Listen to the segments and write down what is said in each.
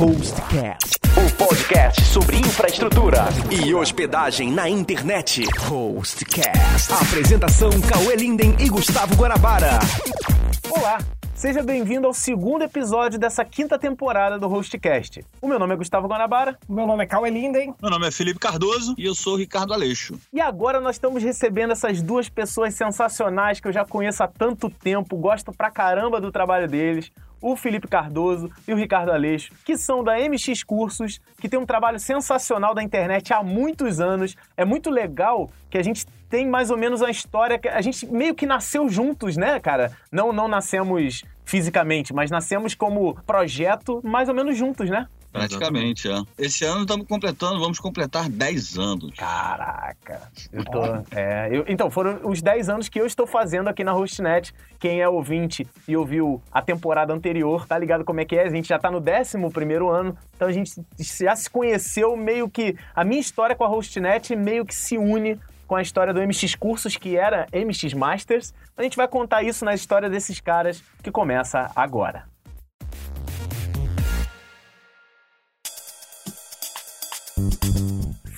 Hostcast, o podcast sobre infraestrutura e hospedagem na internet. Hostcast. Apresentação Cauê Linden e Gustavo Guanabara. Olá, seja bem-vindo ao segundo episódio dessa quinta temporada do Hostcast. O meu nome é Gustavo Guanabara. O meu nome é Cauê Linden. Meu nome é Felipe Cardoso e eu sou o Ricardo Aleixo. E agora nós estamos recebendo essas duas pessoas sensacionais que eu já conheço há tanto tempo, gosto pra caramba do trabalho deles o Felipe Cardoso e o Ricardo Aleixo, que são da MX Cursos, que tem um trabalho sensacional da internet há muitos anos. É muito legal que a gente tem mais ou menos a história que a gente meio que nasceu juntos, né, cara? Não não nascemos fisicamente, mas nascemos como projeto mais ou menos juntos, né? Praticamente, é. Esse ano estamos completando, vamos completar 10 anos. Caraca. Eu tô, é, eu, então, foram os 10 anos que eu estou fazendo aqui na Hostnet. Quem é ouvinte e ouviu a temporada anterior, tá ligado como é que é? A gente já tá no 11 ano, então a gente já se conheceu meio que. A minha história com a Hostnet meio que se une com a história do MX Cursos, que era MX Masters. A gente vai contar isso na história desses caras que começa agora.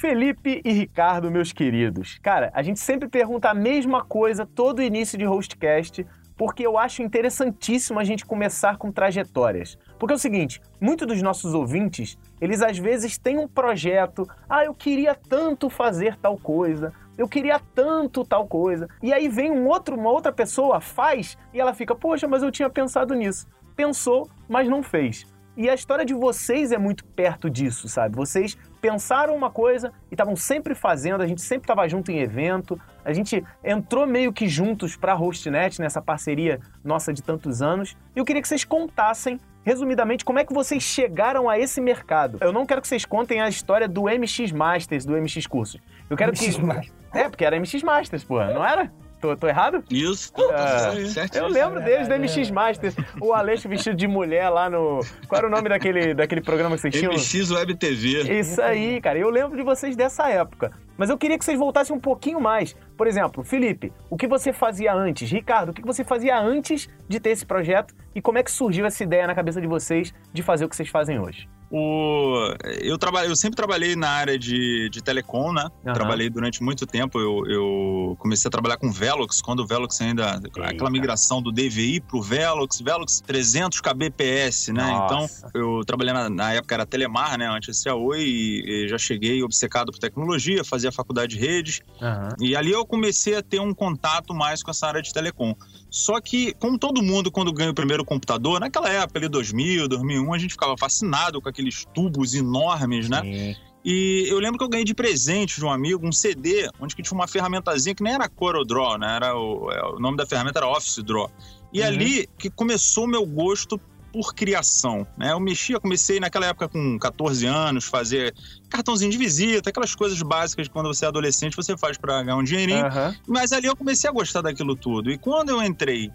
Felipe e Ricardo, meus queridos. Cara, a gente sempre pergunta a mesma coisa todo início de hostcast, porque eu acho interessantíssimo a gente começar com trajetórias. Porque é o seguinte, muitos dos nossos ouvintes, eles às vezes têm um projeto, ah, eu queria tanto fazer tal coisa, eu queria tanto tal coisa. E aí vem um outro, uma outra pessoa, faz, e ela fica, poxa, mas eu tinha pensado nisso. Pensou, mas não fez. E a história de vocês é muito perto disso, sabe? Vocês pensaram uma coisa e estavam sempre fazendo, a gente sempre estava junto em evento, a gente entrou meio que juntos para a Hostnet, nessa parceria nossa de tantos anos. E eu queria que vocês contassem, resumidamente, como é que vocês chegaram a esse mercado. Eu não quero que vocês contem a história do MX Masters, do MX Cursos. Eu quero MX que. Masters. É, porque era MX Masters, porra, não era? Tô, tô errado? Isso, Ah, certo. Eu lembro deles do MX Masters. O Aleixo vestido de mulher lá no. Qual era o nome daquele, daquele programa que vocês tinham? MX Web TV. Isso aí, cara. Eu lembro de vocês dessa época. Mas eu queria que vocês voltassem um pouquinho mais. Por exemplo, Felipe, o que você fazia antes? Ricardo, o que você fazia antes de ter esse projeto? E como é que surgiu essa ideia na cabeça de vocês de fazer o que vocês fazem hoje? O, eu, trabalhei, eu sempre trabalhei na área de, de telecom, né? Aham. Trabalhei durante muito tempo. Eu, eu comecei a trabalhar com Velox, quando o Velox ainda. Aquela migração do DVI pro Velox, Velox 300 kbps, né? Nossa. Então, eu trabalhei na, na época era Telemar, né? Antes da Oi, e, e já cheguei obcecado por tecnologia, fazia faculdade de redes. E ali eu comecei a ter um contato mais com essa área de telecom. Só que, como todo mundo, quando ganha o primeiro computador, naquela época, ali 2000, 2001, a gente ficava fascinado com aqueles tubos enormes, né? Sim. E eu lembro que eu ganhei de presente de um amigo um CD, onde que tinha uma ferramentazinha que nem era CorelDRAW, né? Era o, é, o nome da ferramenta era Office Draw. E Uhum. ali que começou o meu gosto por criação, né? Eu mexia, comecei naquela época com 14 anos, fazer cartãozinho de visita, aquelas coisas básicas que quando você é adolescente você faz para ganhar um dinheirinho. Aham. Mas ali eu comecei a gostar daquilo tudo. E quando eu entrei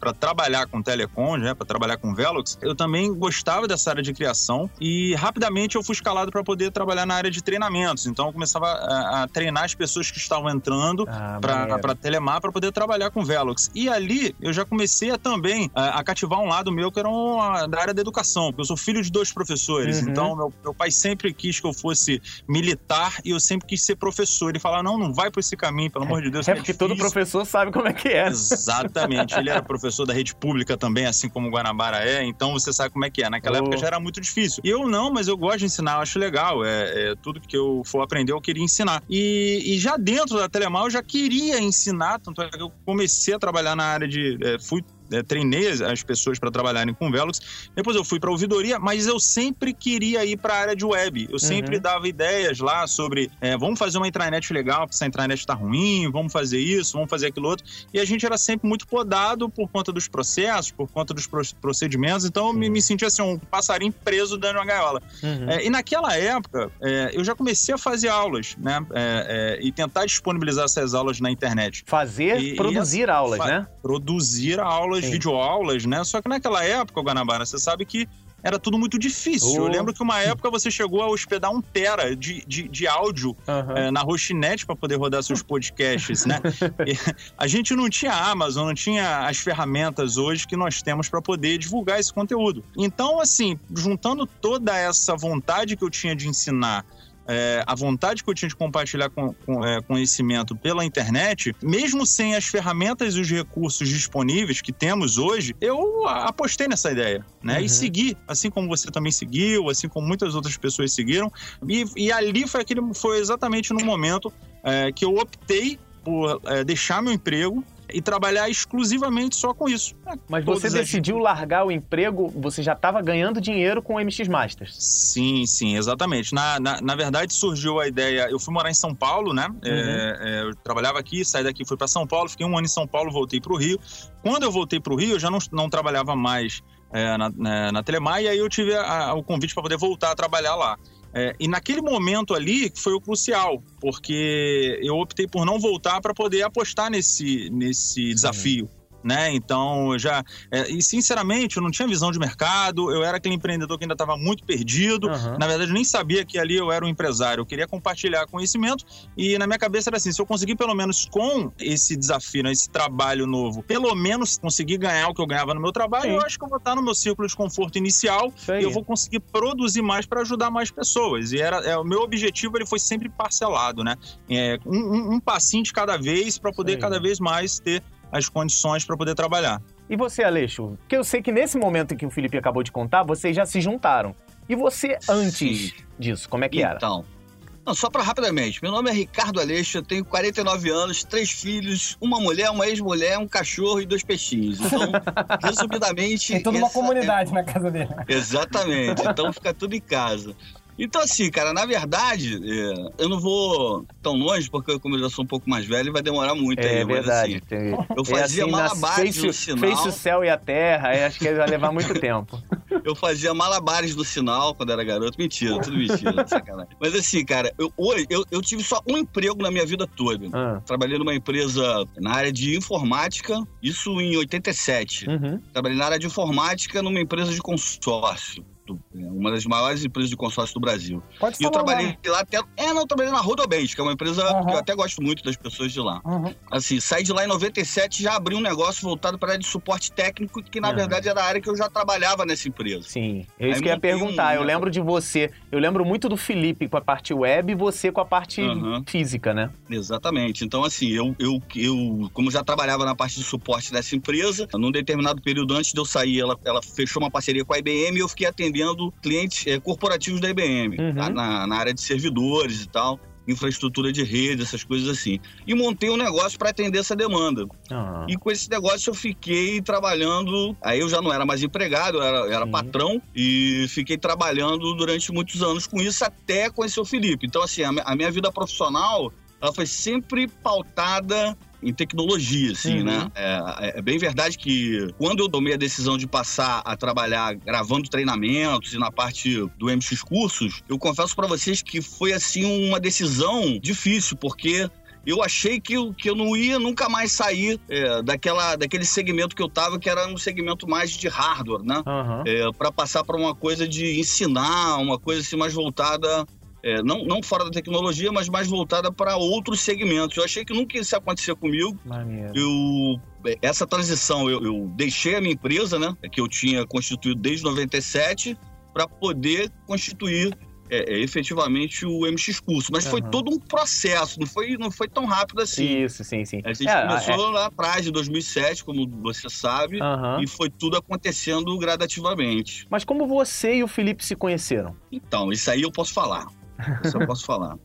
para trabalhar com telecom, né, para trabalhar com Velox, eu também gostava dessa área de criação e rapidamente eu fui escalado para poder trabalhar na área de treinamentos. Então eu começava a, a treinar as pessoas que estavam entrando Ah, para Telemar para poder trabalhar com Velox. E ali eu já comecei a também a, a cativar um lado meu que era uma, da área da educação, porque eu sou filho de dois professores. Uhum. Então meu, meu pai sempre quis que eu fosse militar e eu sempre quis ser professor. Ele falava: não, não vai por esse caminho, pelo amor de Deus. É que porque todo difícil." professor sabe como é que é. Exatamente. Ele era professor da rede pública também, assim como o Guanabara é, então você sabe como é que é. Naquela Oh. época já era muito difícil. Eu não, mas eu gosto de ensinar, eu acho legal. É, é tudo que eu for aprender, eu queria ensinar. E, e já dentro da Telemar, eu já queria ensinar, tanto é que eu comecei a trabalhar na área de. é, fui é, treinei as- as pessoas para trabalharem com Velox. Depois eu fui para ouvidoria, mas eu sempre queria ir para a área de web. Eu sempre dava ideias lá sobre é, vamos fazer uma intranet legal, porque essa intranet está ruim, vamos fazer isso, vamos fazer aquilo outro. E a gente era sempre muito podado por conta dos processos, por conta dos pro- procedimentos. Então eu me, me sentia assim, um passarinho preso dentro de uma gaiola. Uhum. É, e naquela época, é, eu já comecei a fazer aulas, né? É, é, e tentar disponibilizar essas aulas na internet. Fazer, E- e produzir essa- aulas, fa- né? Produzir aulas, Sim. videoaulas, né? Só que naquela época, Guanabara, você sabe que era tudo muito difícil. Oh. Eu lembro que uma época você chegou a hospedar um tera de, de, de áudio Aham. é, na Rochinet para poder rodar seus podcasts, né? E a gente não tinha Amazon, não tinha as ferramentas hoje que nós temos para poder divulgar esse conteúdo. Então, assim, juntando toda essa vontade que eu tinha de ensinar é, a vontade que eu tinha de compartilhar com, com, é, conhecimento pela internet, mesmo sem as ferramentas e os recursos disponíveis que temos hoje, eu apostei nessa ideia, né? Uhum. E segui, assim como você também seguiu, assim como muitas outras pessoas seguiram. E, e ali foi aquele, foi exatamente no momento é, que eu optei por é, deixar meu emprego e trabalhar exclusivamente só com isso. É, Mas você as- decidiu largar o emprego, você já estava ganhando dinheiro com o MX Masters. Sim, sim, exatamente. Na, na, na verdade, surgiu a ideia. Eu fui morar em São Paulo, né? É, é, eu trabalhava aqui, saí daqui, fui para São Paulo, fiquei um ano em São Paulo, voltei para o Rio. Quando eu voltei para o Rio, eu já não, não trabalhava mais é, na, na, na Telemar, e aí eu tive a- o convite para poder voltar a trabalhar lá. É, e naquele momento ali foi o crucial, porque eu optei por não voltar para poder apostar nesse, nesse desafio. Né? Então, eu já. é, e sinceramente, eu não tinha visão de mercado, eu era aquele empreendedor que ainda estava muito perdido. Aham. Na verdade, eu nem sabia que ali eu era um empresário. Eu queria compartilhar conhecimento e na minha cabeça era assim: se eu conseguir pelo menos com esse desafio, né, esse trabalho novo, pelo menos conseguir ganhar o que eu ganhava no meu trabalho, Sim. eu acho que eu vou estar no meu círculo de conforto inicial e eu vou conseguir produzir mais para ajudar mais pessoas. E era é, o meu objetivo, ele foi sempre parcelado, né? É, um, um- um passinho de cada vez para poder cada vez mais ter as condições para poder trabalhar. E você, Aleixo? Porque eu sei que nesse momento em que o Felipe acabou de contar, vocês já se juntaram. E você antes Sim. disso, como é que era? Então. Não, só para rapidamente. Meu nome é Ricardo Aleixo, eu tenho 49 anos, três filhos, uma mulher, uma ex-mulher, um cachorro e dois peixinhos. Então, resumidamente. Tem toda uma é- comunidade na casa dele. Exatamente. Então fica tudo em casa. Então, assim, cara, na verdade, é, eu não vou tão longe, porque como eu já sou um pouco mais velho, vai demorar muito É aí. mas, verdade. assim, eu é fazia assim, malabares no o- sinal. fez o céu e a terra, aí acho que vai levar muito tempo. Eu fazia malabares no sinal quando era garoto. Mentira, tudo mentira, sacanagem. Mas assim, cara, eu, hoje eu, eu tive só um emprego na minha vida toda. Ah, Trabalhei numa empresa na área de informática, isso em 87. uhum. Trabalhei na área de informática numa empresa de consórcio. Do- Uma das maiores empresas de consórcio do Brasil. Pode E eu trabalhei lá até. É, não, eu trabalhei na Rodobens, que é uma empresa Aham. que eu até gosto muito das pessoas de lá. Uhum. Assim, saí de lá em 97 e já abri um negócio voltado para a área de suporte técnico, que na Aham. verdade era a área que eu já trabalhava nessa empresa. Sim, é isso Aí que eu ia montei um- perguntar. Eu lembro de você, eu lembro muito do Felipe com a parte web e você com a parte física, né? Exatamente. Então, assim, eu, eu, eu, como já trabalhava na parte de suporte dessa empresa, num determinado período antes de eu sair, ela, ela fechou uma parceria com a IBM e eu fiquei atendendo clientes eh, corporativos da IBM, Uhum. tá? na, na área de servidores e tal. Infraestrutura de rede, essas coisas assim. E montei um negócio para atender essa demanda. Ah, E com esse negócio eu fiquei trabalhando. Aí eu já não era mais empregado, eu era, eu era patrão. E fiquei trabalhando durante muitos anos com isso até conhecer o Felipe. Então, assim, a, a minha vida profissional ela foi sempre pautada em tecnologia, assim, Uhum. né? É, é bem verdade que quando eu tomei a decisão de passar a trabalhar gravando treinamentos e na parte do MX Cursos, eu confesso para vocês que foi, assim, uma decisão difícil, porque eu achei que eu, que eu não ia nunca mais sair é, daquela, daquele segmento que eu tava, que era um segmento mais de hardware, né? aham. para passar para uma coisa de ensinar, uma coisa assim mais voltada, é, não, não fora da tecnologia, mas mais voltada para outros segmentos. Eu achei que nunca isso ia acontecer comigo. Maneiro. Eu, essa transição, eu, eu deixei a minha empresa, né, que eu tinha constituído desde 97, para poder constituir é, é, efetivamente o MX Curso. Mas foi Aham. todo um processo, não foi, não foi tão rápido assim. Isso, sim, sim. A gente É, começou lá atrás de 2007, como você sabe, é, aham. e foi tudo acontecendo gradativamente. Mas como você e o Felipe se conheceram? Então, isso aí eu posso falar. Isso eu posso falar.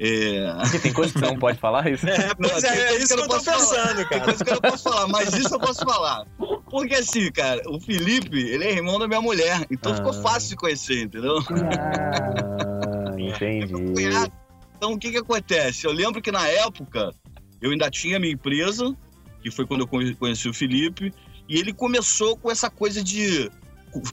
É... Porque tem coisa que você não pode falar isso? É, pois é, é isso que que eu eu não tô posso falar. pensando, Tem cara. coisa que eu não posso falar, mas isso eu posso falar. Porque assim, cara, o Felipe, ele é irmão da minha mulher, então Ah. ficou fácil de conhecer, entendeu? Ah, entendi. Então, o que que acontece? Eu lembro que na época, eu ainda tinha minha empresa, que foi quando eu conhe- conheci o Felipe, e ele começou com essa coisa de...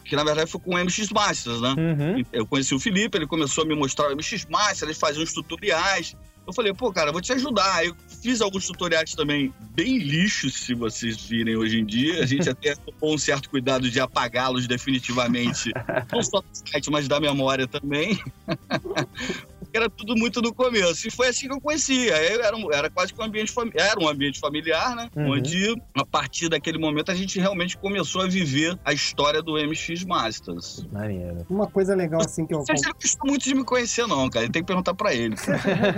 que na verdade foi com o MX Masters, né? Uhum. Eu conheci o Felipe, ele começou a me mostrar o MX Master, ele fazia uns tutoriais. Eu falei, pô, cara, vou te ajudar. Eu fiz alguns tutoriais também bem lixos, se vocês virem hoje em dia. A gente até tomou um certo cuidado de apagá-los definitivamente, não só do site, mas da memória também. era tudo muito no começo. E foi assim que eu conhecia. Era, um, era quase que um ambiente era um ambiente familiar, né? Uhum. Onde, a partir daquele momento, a gente realmente começou a viver a história do MX Masters. Maneiro. Uma coisa legal assim que eu. Você não gostou muito de me conhecer, não, cara. Tem que perguntar para ele.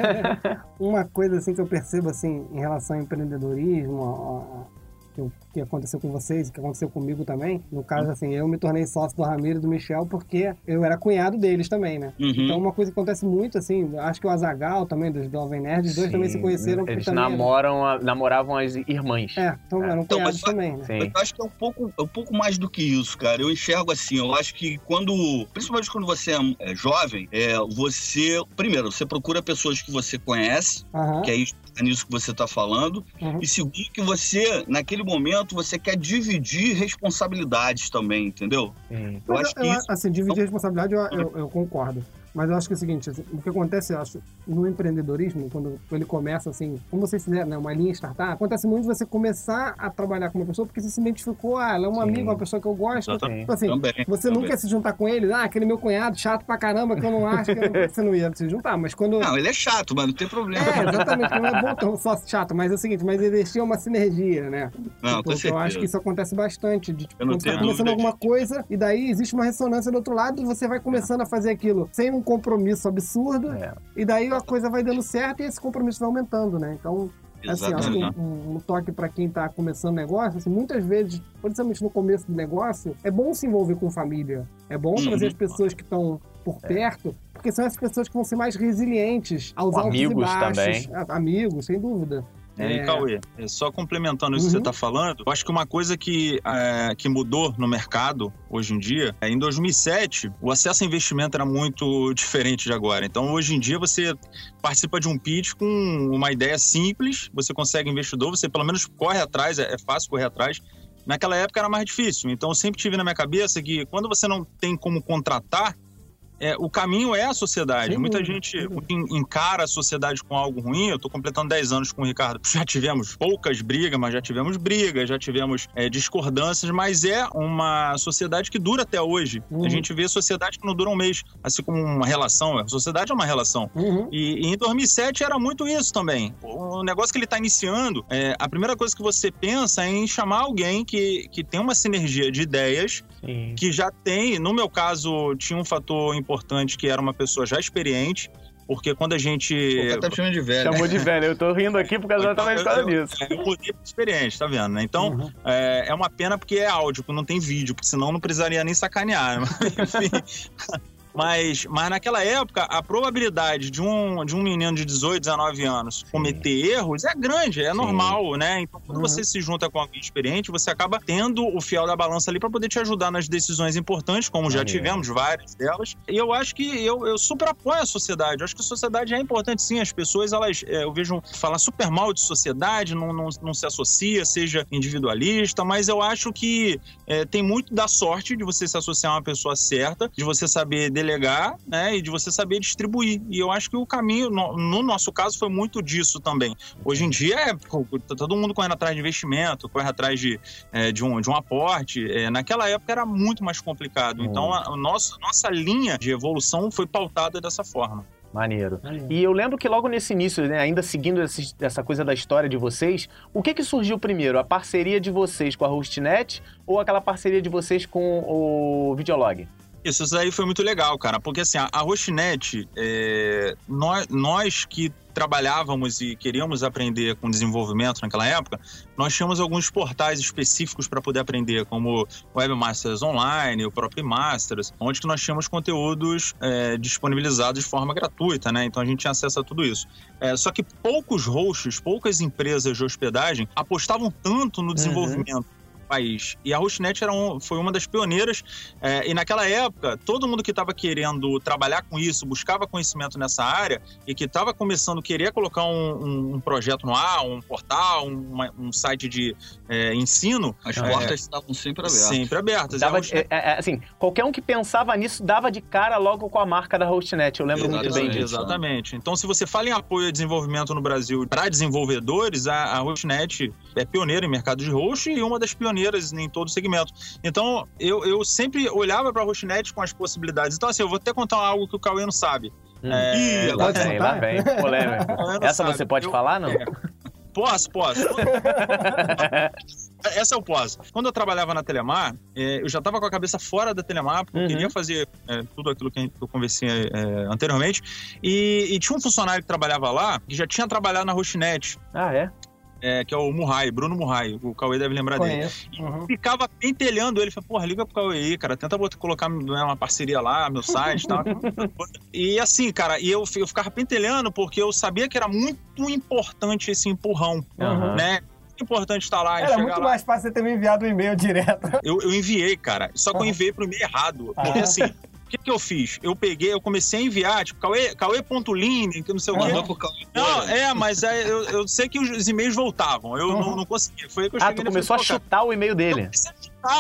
Uma coisa assim que eu percebo assim em relação ao empreendedorismo, a, a, que aconteceu com vocês, que aconteceu comigo também. No caso, uhum. assim, eu me tornei sócio do Ramiro e do Michel porque eu era cunhado deles também, né? Uhum. Então, uma coisa que acontece muito, assim, acho que o Azagal também, dos Jovem Nerd, os dois Sim. também se conheceram. Eles namoram a, namoravam as irmãs. É, então é. eram então, cunhados mas, também, né? Sim. Eu acho que é um, pouco, é um pouco mais do que isso, cara. Eu enxergo assim, eu acho que quando, principalmente quando você é, é jovem, é, você, primeiro, você procura pessoas que você conhece, uhum. que é isso é nisso que você está falando. Uhum. E segundo, que você, naquele momento, você quer dividir responsabilidades também, entendeu? Eu acho que isso... Assim, dividir responsabilidade eu, eu, eu concordo. Mas eu acho que é o seguinte, assim, o que acontece, eu acho, no empreendedorismo, quando ele começa assim, como vocês fizeram, né, uma linha startup, acontece muito você começar a trabalhar com uma pessoa porque você se identificou, ah, ela é um amigo, uma pessoa que eu gosto. Então, assim, também, você também. não quer se juntar com ele, ah, aquele meu cunhado chato pra caramba que eu não acho que eu, você não ia se juntar, mas quando... Não, ele é chato, mano, não tem problema. É, exatamente, não é bom só chato, mas é o seguinte, mas existia uma sinergia, né? Não, tipo, eu acho que isso acontece bastante, de, tipo, quando tá começando alguma coisa e daí existe uma ressonância do outro lado e você vai começando é. a fazer aquilo sem um compromisso absurdo. É. E daí a coisa vai dando certo e esse compromisso vai aumentando, né? Então, assim, acho que um, um toque para quem está começando negócio, assim, muitas vezes, principalmente no começo do negócio, é bom se envolver com família. É bom uhum. trazer as pessoas que estão por é. perto, porque são as pessoas que vão ser mais resilientes aos altos amigos e baixos. Também. Amigos, sem dúvida. É... E Cauê, é, só complementando isso uhum. que você está uhum. falando, eu acho que uma coisa que, é, que mudou no mercado hoje em dia, é, em 2007, o acesso a investimento era muito diferente de agora. Então, hoje em dia, você participa de um pitch com uma ideia simples, você consegue investidor, você pelo menos corre atrás, é, é fácil correr atrás. Naquela época era mais difícil. Então, eu sempre tive na minha cabeça que quando você não tem como contratar, é, o caminho é a sociedade. Sim, Muita gente encara a sociedade com algo ruim. Eu estou completando 10 anos com o Ricardo. Já tivemos poucas brigas, mas já tivemos brigas, já tivemos é, discordâncias, mas é uma sociedade que dura até hoje. Uhum. A gente vê sociedade que não dura um mês, assim como uma relação. A sociedade é uma relação. Uhum. E, e, em 2007 era muito isso também. O negócio que ele está iniciando, é, a primeira coisa que você pensa é em chamar alguém que, que tem uma sinergia de ideias, Sim. que já tem, no meu caso, tinha um fator importante importante que era uma pessoa já experiente, porque quando a gente. Pô, tá chamando de velho. Chamou de velho. Eu tô rindo aqui porque ela tá na história disso. Eu mudei experiente, tá vendo? Né? Então, uhum. é, é, uma pena porque é áudio, não tem vídeo, porque senão não precisaria nem sacanear. Mas, enfim. Mas, mas naquela época, a probabilidade de um, de um menino de 18, 19 anos cometer Sim. erros é grande, é Sim. normal, né? Então, quando uhum. você se junta com alguém experiente, você acaba tendo o fiel da balança ali para poder te ajudar nas decisões importantes, como já tivemos várias delas. E eu acho que eu, eu super apoio a sociedade. Eu acho que a sociedade é importante, sim. As pessoas, elas, é, eu vejo falar super mal de sociedade, não, não, não se associa, seja individualista, mas eu acho que é, tem muito da sorte de você se associar a uma pessoa certa, de você saber delegar, né, e de você saber distribuir. E eu acho que o caminho, no, no nosso caso, foi muito disso também. Hoje em dia, é, tá todo mundo correndo atrás de investimento, corre atrás de, é, de, um, de um aporte. É, naquela época era muito mais complicado. Então, a, a nossa, nossa linha de evolução foi pautada dessa forma. Maneiro. Maneiro. E eu lembro que logo nesse início, né, ainda seguindo esse, essa coisa da história de vocês, o que que surgiu primeiro? A parceria de vocês com a Hostnet ou aquela parceria de vocês com o Videolog? Isso, isso aí foi muito legal, cara, porque assim, a, a é, nós, nós que trabalhávamos e queríamos aprender com desenvolvimento naquela época, nós tínhamos alguns portais específicos para poder aprender, como Webmasters Online, o próprio Masters, onde que nós tínhamos conteúdos é, disponibilizados de forma gratuita, né? Então a gente tinha acesso a tudo isso. É, só que poucos hosts, poucas empresas de hospedagem apostavam tanto no uhum. desenvolvimento. Uhum país. E a Hostnet era um, foi uma das pioneiras. É, e naquela época, todo mundo que estava querendo trabalhar com isso, buscava conhecimento nessa área e que estava começando a querer colocar um, um, um, projeto no ar, um portal, uma, um site de é, ensino. As portas estavam sempre abertas. Sempre abertas. Dava, Hostnet... é, é, assim, qualquer um que pensava nisso dava de cara logo com a marca da Hostnet. Eu lembro exatamente, muito bem disso. Exatamente. Então, se você fala em apoio a desenvolvimento no Brasil para desenvolvedores, a, a Hostnet é pioneira em mercado de host e uma das pioneiras em todo o segmento. Então, eu, eu sempre olhava para a Hostnet com as possibilidades. Então, assim, eu vou até contar algo que o Cauê não sabe. Hum. É... Ih, lá vem, lá vem. Polêmica. Essa sabe. você pode eu... falar, não? Posso, posso. Essa eu posso. Quando eu trabalhava na Telemar, é, eu já estava com a cabeça fora da Telemar, porque uhum. eu queria fazer é, tudo aquilo que eu conversei é, anteriormente. E, e, tinha um funcionário que trabalhava lá, que já tinha trabalhado na Rochinet. Ah, é? É, que é o Murray, Bruno Murray. O Cauê deve lembrar Conheço. dele. Uhum. E ficava pentelhando ele. Falei, porra, liga pro Cauê aí, cara. Tenta botar, colocar né, uma parceria lá, meu site e tal. e assim, cara, e eu, eu ficava pentelhando porque eu sabia que era muito importante esse empurrão, uhum. né? importante estar lá. Era muito lá. mais fácil você ter me enviado um e-mail direto. Eu, eu enviei, cara. Só que eu enviei pro e-mail errado. Porque assim, o que, que eu fiz? Eu peguei, eu comecei a enviar, tipo, Cauê, Cauê.line, que não sei o quê. Não, é, mas é, eu, eu sei que os e-mails voltavam. Eu uhum. não, não consegui. Foi aí que eu ah, cheguei. Ah, tu começou a chutar o e-mail dele.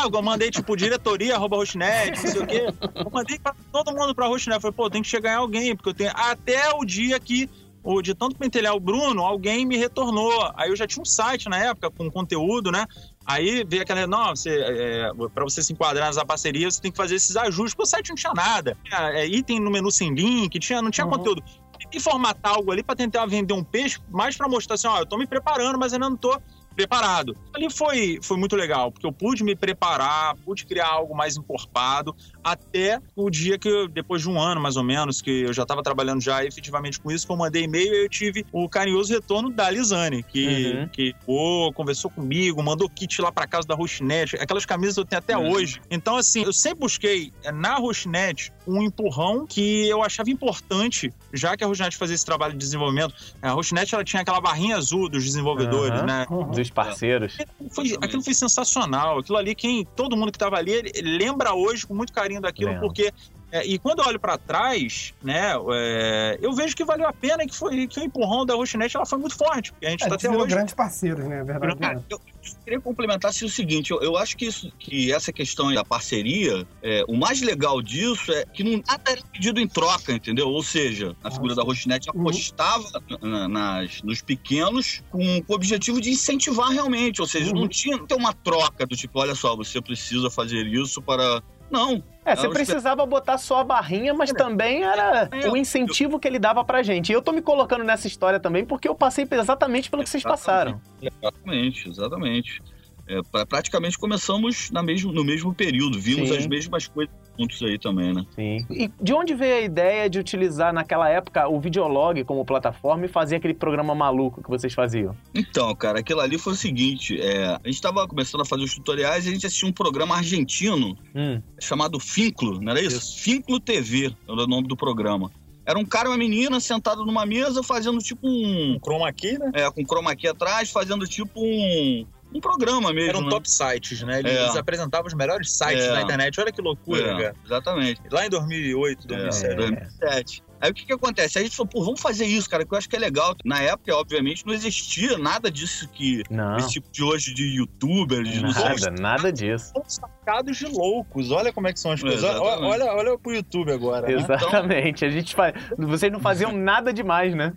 Eu, eu mandei, tipo, diretoria, arroba Rochinet, não sei o quê. Eu mandei pra todo mundo pra Rochinet. Falei, pô, tem que chegar em alguém, porque eu tenho. Até o dia que o, de tanto pentelhar o Bruno, alguém me retornou. Aí eu já tinha um site na época com conteúdo, né? Aí veio aquela, não, você, é, para você se enquadrar nessa parceria, você tem que fazer esses ajustes, porque o site não tinha nada. É, item no menu sem link, tinha, não tinha uhum. conteúdo. Tem que formatar algo ali para tentar vender um peixe, mais para mostrar assim, ó, eu tô me preparando, mas ainda não tô preparado. Ali foi, foi muito legal, porque eu pude me preparar, pude criar algo mais encorpado, até o dia que, eu, depois de um ano mais ou menos, que eu já estava trabalhando já efetivamente com isso, que eu mandei e-mail e eu tive o carinhoso retorno da Lisane, que, uhum. que pô, conversou comigo, mandou kit lá para casa da Rochinet, aquelas camisas eu tenho até uhum. hoje. Então, assim, eu sempre busquei eh, na Rochinet um empurrão que eu achava importante, já que a Rochinet fazia esse trabalho de desenvolvimento. A Rochinet, ela tinha aquela barrinha azul dos desenvolvedores, uhum. né? Dos parceiros. Foi, aquilo foi sensacional. Aquilo ali, quem todo mundo que estava ali, lembra hoje com muito carinho daquilo, porque é, e quando eu olho para trás, né, é, eu vejo que valeu a pena e que, foi, que o empurrão da Rochinet ela foi muito forte. A gente é, tá até hoje. grandes parceiros, né? Verdade. Cara, eu, eu, queria complementar assim, o seguinte: eu, eu, acho que, isso, que essa questão da parceria, é, o mais legal disso é que não nada era pedido em troca, entendeu? Ou seja, a figura Nossa. da Rochinet uhum. apostava uhum. nas, nos pequenos com, com o objetivo de incentivar realmente. Ou seja, uhum. não tinha não uma troca do tipo, olha só, você precisa fazer isso para não. É, você precisava botar só a barrinha, mas também era o incentivo que ele dava pra gente. E eu tô me colocando nessa história também porque eu passei exatamente pelo que vocês passaram. Exatamente, exatamente. É, praticamente começamos na mesmo, no mesmo período, vimos Sim. as mesmas coisas juntos aí também, né? Sim. E de onde veio a ideia de utilizar naquela época o Videolog como plataforma e fazer aquele programa maluco que vocês faziam? Então, cara, aquilo ali foi o seguinte: é, a gente estava começando a fazer os tutoriais e a gente assistiu um programa argentino hum. chamado Finclo, não era isso? isso? Finclo TV era o nome do programa. Era um cara e uma menina sentado numa mesa fazendo tipo um. Um chroma key, né? É, com chroma key atrás, fazendo tipo um um programa mesmo. Eram né? top sites, né? Eles, é. apresentavam os melhores sites é. na internet. Olha que loucura, é. cara. Exatamente. Lá em 2008, 2007. 2007. Aí o que que acontece? A gente falou, pô, vamos fazer isso, cara, que eu acho que é legal. Na época, obviamente, não existia nada disso que... Não. Esse tipo de hoje de youtuber, de... Nada, nada disso. São sacados de loucos. Olha como é que são as coisas. Olha, olha, olha pro YouTube agora, né? Exatamente. Né? A gente faz... Vocês não faziam nada demais, né?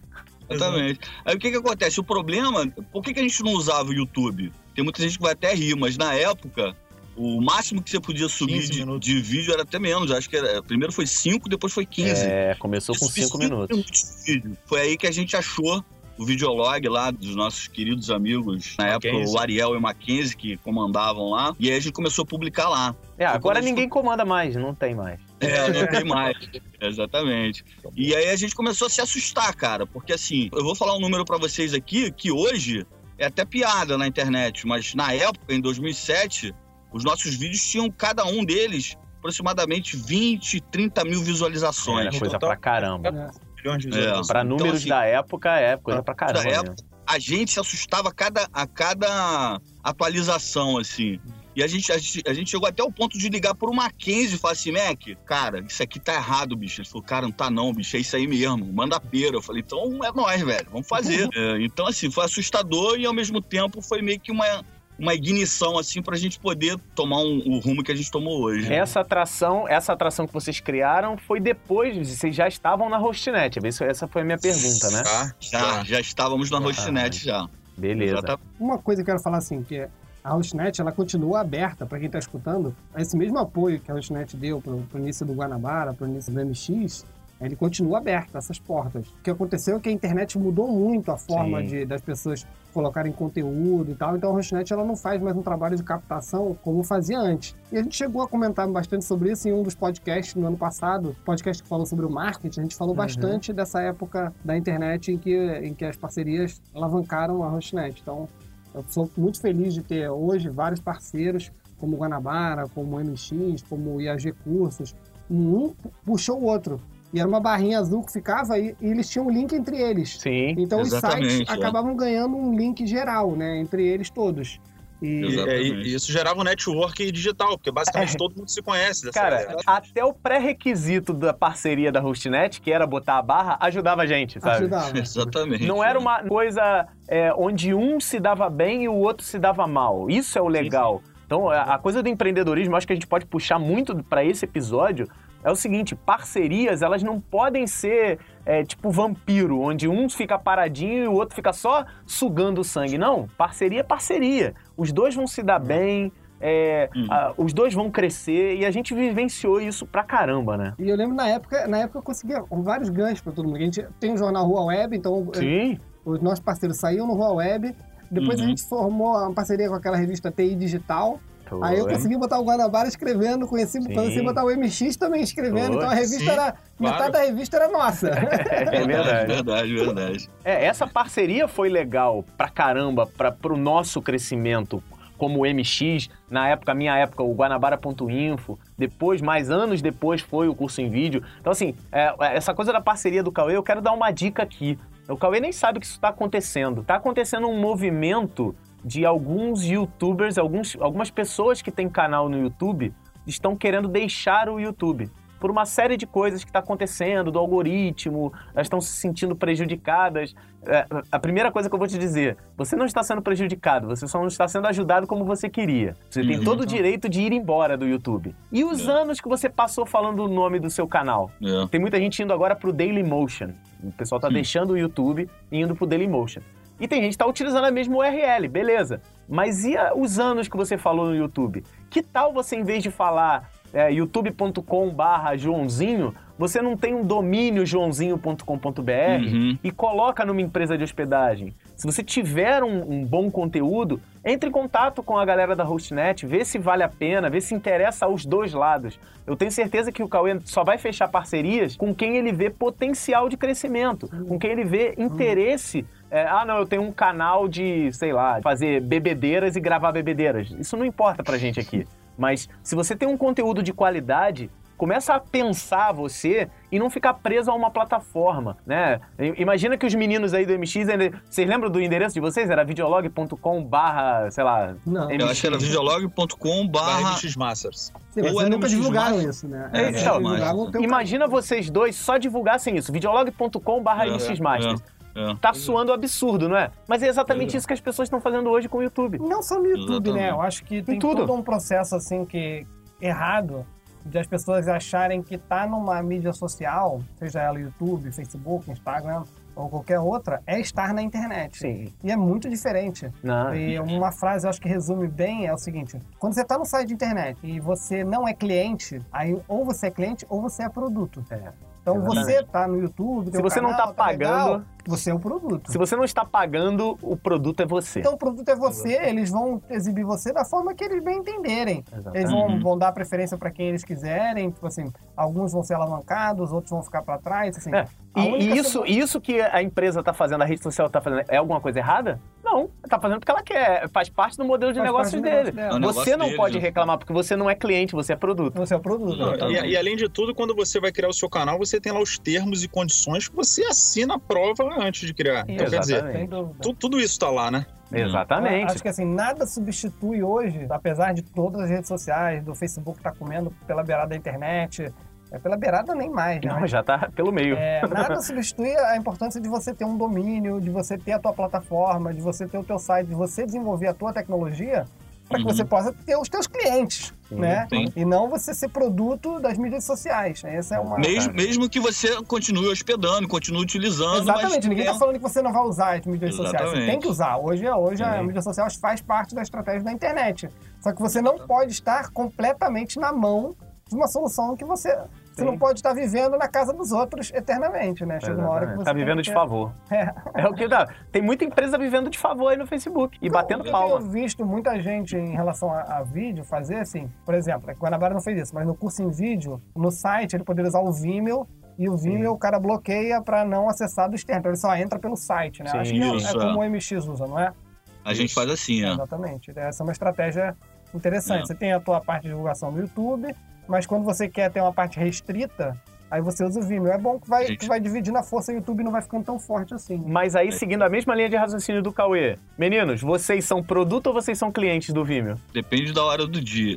Exatamente. Aí o que que acontece? O problema... Por que que a gente não usava o YouTube? Tem muita gente que vai até rir, mas na época, o máximo que você podia subir de, de, vídeo era até menos. Acho que era, primeiro foi 5, depois foi 15. É, começou com 5 minutos. minutos foi aí que a gente achou o videolog lá dos nossos queridos amigos, na Mackenzie. época o Ariel e o Mackenzie, que comandavam lá. E aí a gente começou a publicar lá. É, agora ninguém comanda mais, não tem mais. É, não tem mais. Exatamente. E aí a gente começou a se assustar, cara, porque assim, eu vou falar um número para vocês aqui que hoje é até piada na internet, mas na época, em 2007, os nossos vídeos tinham cada um deles aproximadamente 20, 30 mil visualizações. Era coisa pra caramba. É. de visualizações. É. Pra números então, assim, da época, é coisa pra caramba. Época, a gente se assustava a cada, a cada atualização, assim. E a gente, a gente, a gente chegou até o ponto de ligar por uma Mackenzie e falar assim, Mac, cara, isso aqui tá errado, bicho. Ele falou, cara, não tá não, bicho, é isso aí mesmo. Manda pera. Eu falei, então é nós, velho, vamos fazer. é, então, assim, foi assustador e ao mesmo tempo foi meio que uma uma ignição assim para a gente poder tomar um, o rumo que a gente tomou hoje. Essa atração, essa atração que vocês criaram foi depois, vocês já estavam na Hostnet. Essa foi a minha pergunta, né? Já, já, já estávamos na ah, Hostnet já. Beleza. Já tá... Uma coisa que eu quero falar assim, que a Hostnet ela continua aberta para quem está escutando. Esse mesmo apoio que a Hostnet deu para o início do Guanabara, para o início do MX, ele continua aberto, essas portas. O que aconteceu é que a internet mudou muito a forma de, das pessoas colocarem conteúdo e tal, então a Rosnet ela não faz mais um trabalho de captação como fazia antes. E a gente chegou a comentar bastante sobre isso em um dos podcasts no ano passado, podcast que falou sobre o marketing, a gente falou uhum. bastante dessa época da internet em que, em que as parcerias alavancaram a Rosnet. Então, eu sou muito feliz de ter hoje vários parceiros, como o Guanabara, como o MX, como o IAG Cursos, um puxou o outro. E era uma barrinha azul que ficava e, e eles tinham um link entre eles. Sim. Então os sites é. acabavam ganhando um link geral, né? Entre eles todos. E, é, e, isso gerava um network digital, porque basicamente é. todo mundo se conhece. Cara, até o pré-requisito da parceria da Hostnet, que era botar a barra, ajudava a gente, sabe? Ajudava. Exatamente. Não era uma coisa é, onde um se dava bem e o outro se dava mal. Isso é o legal. Sim, sim. Então, a coisa do empreendedorismo, acho que a gente pode puxar muito para esse episódio, é o seguinte, parcerias, elas não podem ser é, tipo vampiro, onde um fica paradinho e o outro fica só sugando o sangue. Não, parceria é parceria. Os dois vão se dar hum. bem, é, hum. a, os dois vão crescer e a gente vivenciou isso pra caramba, né? E eu lembro na época, na época eu conseguia vários ganhos pra todo mundo. A gente tem um jornal Rua Web, então Sim. Eu, os nossos parceiros saíam no Rua Web. Depois uhum. a gente formou uma parceria com aquela revista TI Digital. Foi. Aí eu consegui botar o Guanabara escrevendo, conheci, consegui botar o MX também escrevendo, Foi. então a revista Sim, era. Claro. Metade da revista era nossa. É verdade. verdade, verdade. É, essa parceria foi legal pra caramba, pra, pro nosso crescimento como o MX, na época, minha época, o Guanabara.info, depois, mais anos depois, foi o curso em vídeo. Então, assim, é, essa coisa da parceria do Cauê, eu quero dar uma dica aqui. O Cauê nem sabe que isso está acontecendo. Está acontecendo um movimento de alguns youtubers, alguns, algumas pessoas que têm canal no YouTube estão querendo deixar o YouTube. Por uma série de coisas que está acontecendo, do algoritmo, elas estão se sentindo prejudicadas. É, a primeira coisa que eu vou te dizer: você não está sendo prejudicado, você só não está sendo ajudado como você queria. Você uhum. tem todo o direito de ir embora do YouTube. E os é. anos que você passou falando o nome do seu canal? É. Tem muita gente indo agora para o Dailymotion. O pessoal está deixando o YouTube e indo para o Dailymotion. E tem gente que está utilizando a mesma URL, beleza. Mas e os anos que você falou no YouTube? Que tal você, em vez de falar é, youtube.com barra Joãozinho, você não tem um domínio joãozinho.com.br uhum. e coloca numa empresa de hospedagem. Se você tiver um, um, bom conteúdo, entre em contato com a galera da Hostnet, vê se vale a pena, vê se interessa aos dois lados. Eu tenho certeza que o Cauê só vai fechar parcerias com quem ele vê potencial de crescimento, com quem ele vê interesse. É, ah, não, eu tenho um canal de, sei lá, fazer bebedeiras e gravar bebedeiras. Isso não importa pra gente aqui. Mas se você tem um conteúdo de qualidade, começa a pensar você e não ficar preso a uma plataforma, né? Imagina que os meninos aí do MX, vocês lembram do endereço de vocês? Era videolog.com barra, sei lá... Não. MX. Eu acho que era videolog.com barra... MX Masters. Sim, Ou nunca divulgaram Masters. isso, né? É, então, imagina vocês dois só divulgassem isso, videolog.com barra é, MX Masters. É. É. Tá suando absurdo, não é? Mas é exatamente é. isso que as pessoas estão fazendo hoje com o YouTube. Não só no YouTube, exatamente. né? Eu acho que tem tudo. todo um processo assim que errado de as pessoas acharem que tá numa mídia social, seja ela YouTube, Facebook, Instagram ou qualquer outra, é estar na internet. Sim. E é muito diferente. Não. E uma frase eu acho que resume bem é o seguinte: quando você está no site de internet e você não é cliente, aí ou você é cliente ou você é produto. É. Então Exatamente. você tá no YouTube, se você canal, não tá, tá pagando, legal, você é um produto. Se você não está pagando, o produto é você. Então o produto é você, Exatamente. eles vão exibir você da forma que eles bem entenderem. Exatamente. Eles vão, vão dar preferência para quem eles quiserem, tipo assim, alguns vão ser alavancados, outros vão ficar para trás, assim. É. E, isso, isso que a empresa está fazendo, a rede social está fazendo, é alguma coisa errada? Não Não, tá fazendo porque ela quer. Faz parte do modelo de Faz negócios dele. negócio dela. Você É o não negócio pode né? reclamar porque você não é cliente, você é produto. Você é produto. Não, exatamente. E, e além de tudo, quando você vai criar o seu canal, você tem lá os termos e condições que você assina a prova antes de criar. Então, quer dizer, tu- tudo isso tá lá, né? Exatamente. Acho que assim, nada substitui hoje, apesar de todas as redes sociais, do Facebook tá comendo pela beirada da internet, é pela beirada nem mais, né? Não, já tá pelo meio. É, nada substitui a importância de você ter um domínio, de você ter a tua plataforma, de você ter o teu site, de você desenvolver a tua tecnologia para que Uhum. você possa ter os teus clientes, Sim, né? sim. E não você ser produto das mídias sociais. Essa é uma Mesmo, mesmo que você continue hospedando, continue utilizando. Exatamente, mas ninguém é- está falando que você não vai usar as mídias sociais. Você Exatamente. tem que usar. Hoje, hoje a mídia social faz parte da estratégia da internet. Só que você não pode estar completamente na mão de uma solução que você. Você Sim. não pode estar vivendo na casa dos outros eternamente, né? Chega uma hora que você. Tá vivendo que de ter- favor. É. É o que dá. Tem muita empresa vivendo de favor aí no Facebook e batendo Eu palma. tenho visto muita gente em relação a, a vídeo fazer assim, por exemplo, a Guanabara não fez isso, mas no curso em vídeo, no site, ele poderia usar o Vimeo e o Vimeo o cara bloqueia para não acessar do externo, então ele só entra pelo site, né? Sim, Acho que é- isso, é é. como o MX usa, não é? A gente faz assim, é. Exatamente. Essa é uma estratégia interessante. É. Você tem a tua parte de divulgação no YouTube, mas quando você quer ter uma parte restrita, aí você usa o Vimeo. É bom que vai, Gente. que vai dividindo a força e o YouTube não vai ficando tão forte assim. Mas aí, seguindo a mesma linha de raciocínio do Cauê, meninos, vocês são produto ou vocês são clientes do Vimeo? Depende da hora do dia.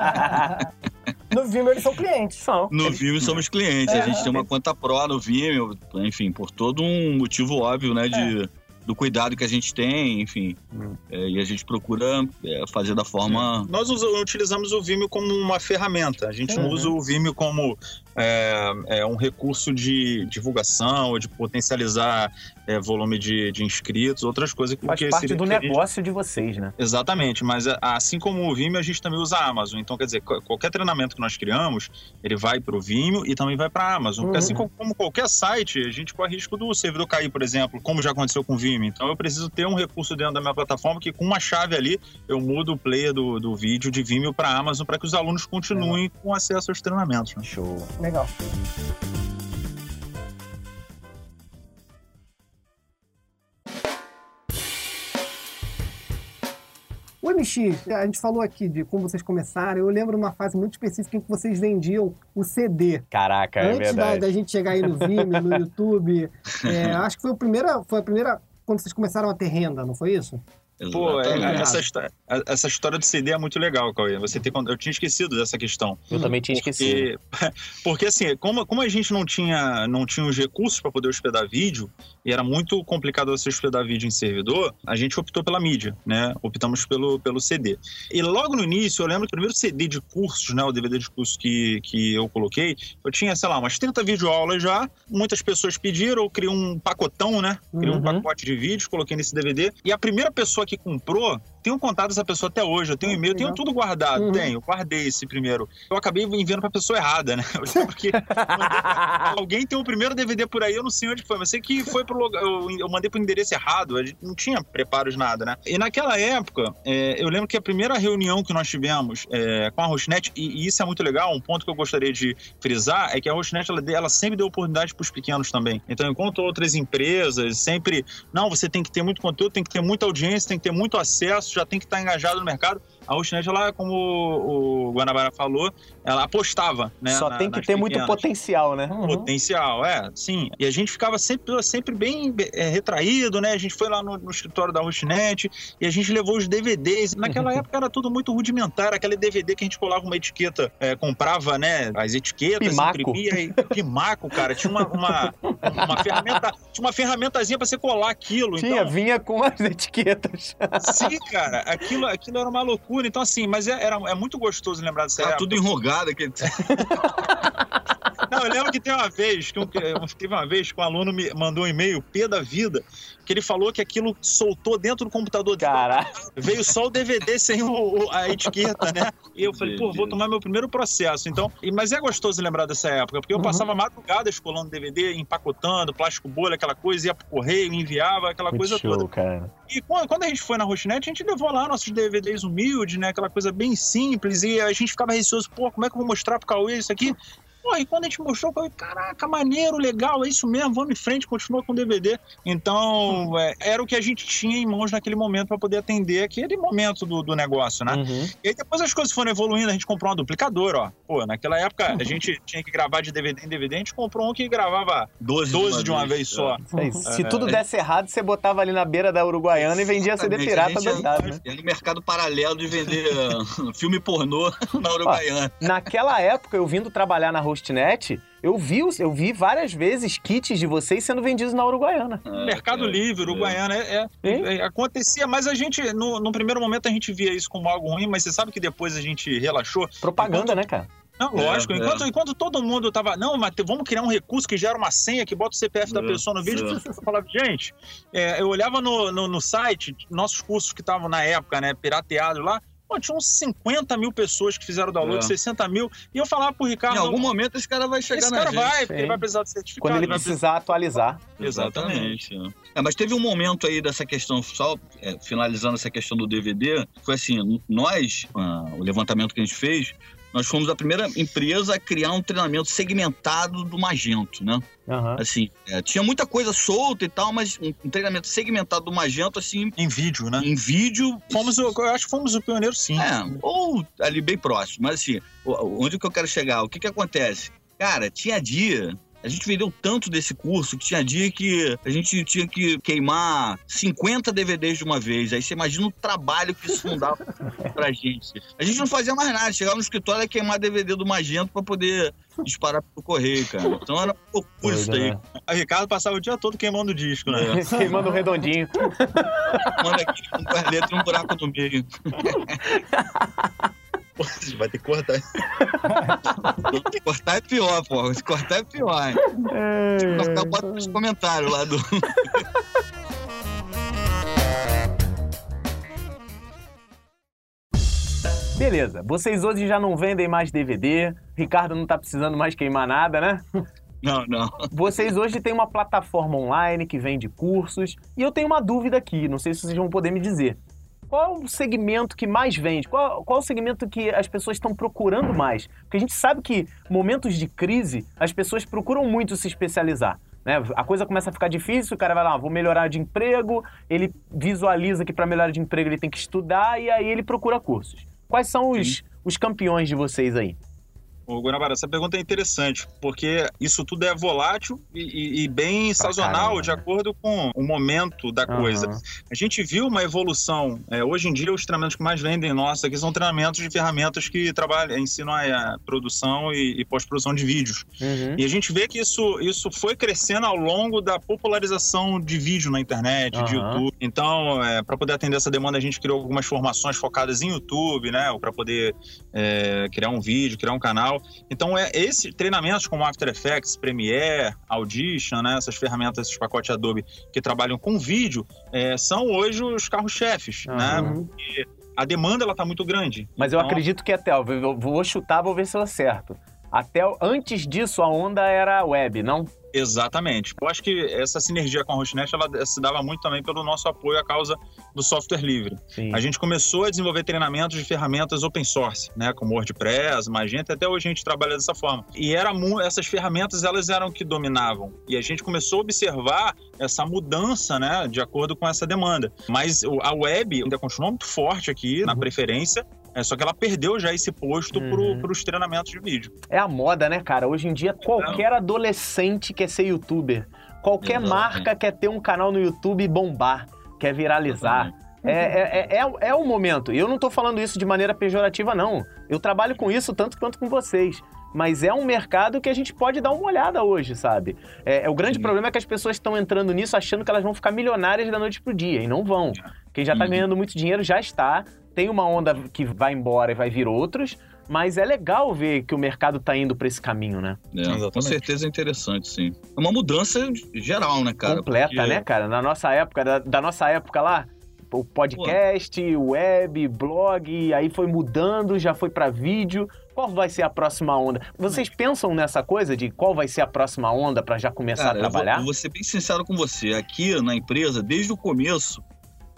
no Vimeo eles são clientes. São. No Vimeo somos clientes. A gente tem uma conta Pro no Vimeo, enfim, por todo um motivo óbvio, né? De, Do cuidado que a gente tem, enfim. Hum. É, e a gente procura é, fazer da forma. Nós utilizamos o Vimeo como uma ferramenta. A gente não Uhum. usa o Vimeo como é, é, um recurso de divulgação ou de potencializar é, volume de, de inscritos, outras coisas. Faz parte seria do negócio de vocês, né? Exatamente, mas a- assim como o Vimeo, a gente também usa a Amazon. Então, quer dizer, qual- qualquer treinamento que nós criamos, ele vai para o Vimeo e também vai para a Amazon. Porque Uhum. assim como, como qualquer site, a gente corre risco do servidor cair, por exemplo, como já aconteceu com o Vimeo. Então, eu preciso ter um recurso dentro da minha plataforma que, com uma chave ali, eu mudo o player do, do vídeo de Vimeo para a Amazon para que os alunos continuem com acesso aos treinamentos. né? Show. Legal. O MX, a gente falou aqui de como vocês começaram. Eu lembro uma fase muito específica em que vocês vendiam o CD. Caraca, é Antes da, verdade. da gente chegar aí no Vimeo, no YouTube. É, acho que foi a primeira, foi a primeira quando vocês começaram a ter renda, não foi isso? Pô, é- essa, histó- essa história do CD é muito legal, Cauê. Você tem, eu tinha esquecido dessa questão. Eu também tinha esquecido. Porque, porque assim, como, como a gente não tinha, não tinha os recursos para poder hospedar vídeo, e era muito complicado você hospedar vídeo em servidor, a gente optou pela mídia, né? Optamos pelo, pelo CD. E logo no início, eu lembro que o primeiro CD de cursos, né? O DVD de cursos que, que eu coloquei, eu tinha, sei lá, umas 30 videoaulas já. Muitas pessoas pediram, eu criei um pacotão, né? Criei um Uhum. pacote de vídeos, coloquei nesse DVD. E a primeira pessoa que comprou, tenho contato essa pessoa até hoje. Eu tenho e-mail, tenho tudo guardado. Uhum. Tenho, guardei esse primeiro. Eu acabei enviando pra pessoa errada, né? Eu lembro que alguém tem o primeiro DVD por aí, eu não sei onde foi, mas sei que foi pro lugar. Eu, eu mandei pro endereço errado, a gente não tinha preparos nada, né? E naquela época, é, eu lembro que a primeira reunião que nós tivemos é, com a Rosnet, e, e isso é muito legal, um ponto que eu gostaria de frisar é que a Rosnet ela, ela sempre deu oportunidade para os pequenos também. Então, enquanto outras empresas sempre, não, você tem que ter muito conteúdo, tem que ter muita audiência, tem que ter muito acesso, já tem que estar engajado no mercado. A Rosnet, ela, como o Guanabara falou, ela apostava, né? Só na- tem que ter muito pequenas. potencial, né? Uhum. Potencial, é, sim. E a gente ficava sempre, sempre bem é, retraído, né? A gente foi lá no, no escritório da Rochinet e a gente levou os DVDs. Naquela época era tudo muito rudimentar, aquele DVD que a gente colava uma etiqueta, é, comprava, né, as etiquetas, Pimaco. imprimia e pimaco, cara. Tinha uma, uma, uma ferramenta, tinha uma ferramentazinha pra você colar aquilo. Tinha, então, vinha com as etiquetas. sim, cara, aquilo, aquilo era uma loucura. Então, assim, mas é, era, é muito gostoso lembrar dessa Tá época. tudo enrugado. Aquele... Não, eu lembro que tem uma vez, que um, teve uma vez que um aluno me mandou um e-mail, P da vida, que ele falou que aquilo soltou dentro do computador dele. Caraca. Veio só o DVD sem o- o- a etiqueta, né? E eu falei, pô, vou tomar meu primeiro processo. Então, e- mas é gostoso lembrar dessa época, porque eu Uhum. passava madrugadas colando DVD, empacotando, plástico bolha, aquela coisa, ia pro correio, enviava, aquela Muito coisa show, toda. cara. E quando, quando a gente foi na Rochinet, a gente levou lá nossos DVDs humildes, né? Aquela coisa bem simples. E a gente ficava receoso, pô, como é que eu vou mostrar pro Cauê isso aqui? Pô, e quando a gente mostrou, eu falei, caraca, maneiro, legal, é isso mesmo, vamos em frente, continua com o DVD. Então, é, era o que a gente tinha em mãos naquele momento para poder atender aquele momento do, do negócio, né? Uhum. E aí depois as coisas foram evoluindo, a gente comprou um duplicador, ó. Pô, naquela época a gente tinha que gravar de DVD em DVD, a gente comprou um que gravava 12, 12 de uma vez, vez só. É. Se tudo desse errado, você botava ali na beira da Uruguaiana e vendia CD pirata doidado, né? no mercado paralelo de vender filme pornô na Uruguaiana. Ó, naquela época, eu vindo trabalhar na Hostnet, eu vi, eu vi várias vezes kits de vocês sendo vendidos na Uruguaiana. É, Mercado é, Livre, Uruguaiana, é, é, é, acontecia, mas a gente, no, no, primeiro momento, a gente via isso como algo ruim, mas você sabe que depois a gente relaxou. Propaganda, enquanto, né, cara? Não, lógico. É, enquanto, enquanto todo mundo tava. Não, mas vamos criar um recurso que gera uma senha que bota o CPF da pessoa no vídeo. Eu falava, gente, eu olhava no, no, no site, nossos cursos que estavam na época, né, pirateados lá. Pô, tinha uns 50 mil pessoas que fizeram download, é. 60 mil. E eu falava pro Ricardo. Em algum momento esse cara vai chegar esse na cara gente. vai, porque ele vai precisar de certificado. Quando ele, precisar atualizar. Exatamente. É, mas teve um momento aí dessa questão, só é, finalizando essa questão do DVD, foi assim, nós, ah, o levantamento que a gente fez, nós fomos a primeira empresa a criar um treinamento segmentado do Magento, né? Uhum. Assim, é, tinha muita coisa solta e tal, mas um, um, treinamento segmentado do Magento, assim... Em vídeo, né? Em vídeo. Fomos, o, eu acho que fomos o pioneiro, sim. É, ou ali bem próximo. Mas assim, onde que eu quero chegar? O que que acontece? Cara, tinha dia a gente vendeu tanto desse curso que tinha dia que a gente tinha que queimar 50 DVDs de uma vez. Aí você imagina o trabalho que isso não dava pra gente. A gente não fazia mais nada. Chegava no escritório e queimar DVD do Magento pra poder disparar pro correio, cara. Então era loucura isso daí. Né? A Ricardo passava o dia todo queimando o disco, né? É. queimando o redondinho. Manda aqui com as letras e um buraco no meio. Você vai ter que cortar. cortar é pior, pô. Se cortar é pior. Hein? É... Se cortar, bota nos comentários lá do. Beleza, vocês hoje já não vendem mais DVD, Ricardo não tá precisando mais queimar nada, né? Não, não. Vocês hoje têm uma plataforma online que vende cursos, e eu tenho uma dúvida aqui, não sei se vocês vão poder me dizer qual o segmento que mais vende? Qual, qual o segmento que as pessoas estão procurando mais? Porque a gente sabe que momentos de crise, as pessoas procuram muito se especializar. Né? A coisa começa a ficar difícil, o cara vai lá, vou melhorar de emprego, ele visualiza que para melhorar de emprego ele tem que estudar e aí ele procura cursos. Quais são os, os campeões de vocês aí? Ô, Guanabara, essa pergunta é interessante, porque isso tudo é volátil e, e bem sazonal, de acordo com o momento da coisa. Uhum. A gente viu uma evolução. É, hoje em dia, os treinamentos que mais vendem nossos aqui são treinamentos de ferramentas que trabalham, ensinam a, produção e, e pós-produção de vídeos. Uhum. E a gente vê que isso, isso foi crescendo ao longo da popularização de vídeo na internet, uhum. de YouTube. Então, é, para poder atender essa demanda, a gente criou algumas formações focadas em YouTube, né? Para poder é, criar um vídeo, criar um canal. Então, é esse treinamentos como After Effects, Premiere, Audition, né, essas ferramentas, esses pacotes Adobe que trabalham com vídeo, é, são hoje os carros-chefes, uhum. né? Porque a demanda ela está muito grande. Mas então... eu acredito que até, eu vou chutar, vou ver se eu acerto. Até antes disso a onda era web, não? Exatamente. Eu acho que essa sinergia com a Hostnet ela se dava muito também pelo nosso apoio à causa do software livre. Sim. A gente começou a desenvolver treinamentos de ferramentas open source, né, como WordPress, Magento, até hoje a gente trabalha dessa forma. E era essas ferramentas elas eram que dominavam. E a gente começou a observar essa mudança, né, de acordo com essa demanda. Mas a web ainda continuou muito forte aqui uhum. na preferência é, só que ela perdeu já esse posto uhum. para os treinamentos de vídeo. É a moda, né, cara? Hoje em dia, qualquer é. adolescente quer ser youtuber. Qualquer Exatamente. marca quer ter um canal no YouTube e bombar, quer viralizar. É, é, é, é, é o momento. E eu não estou falando isso de maneira pejorativa, não. Eu trabalho com isso tanto quanto com vocês. Mas é um mercado que a gente pode dar uma olhada hoje, sabe? É, é o grande Sim. problema é que as pessoas estão entrando nisso achando que elas vão ficar milionárias da noite pro dia. E não vão. Quem já está uhum. ganhando muito dinheiro já está tem uma onda que vai embora e vai vir outros, mas é legal ver que o mercado está indo para esse caminho, né? É, com certeza é interessante, sim. É uma mudança geral, né, cara? Completa, Porque... né, cara? Na nossa época, da, da nossa época lá, o podcast, Pô. web, blog, aí foi mudando, já foi para vídeo. Qual vai ser a próxima onda? Vocês pensam nessa coisa de qual vai ser a próxima onda para já começar Cara, a trabalhar? Eu vou, eu vou ser bem sincero com você. Aqui na empresa, desde o começo,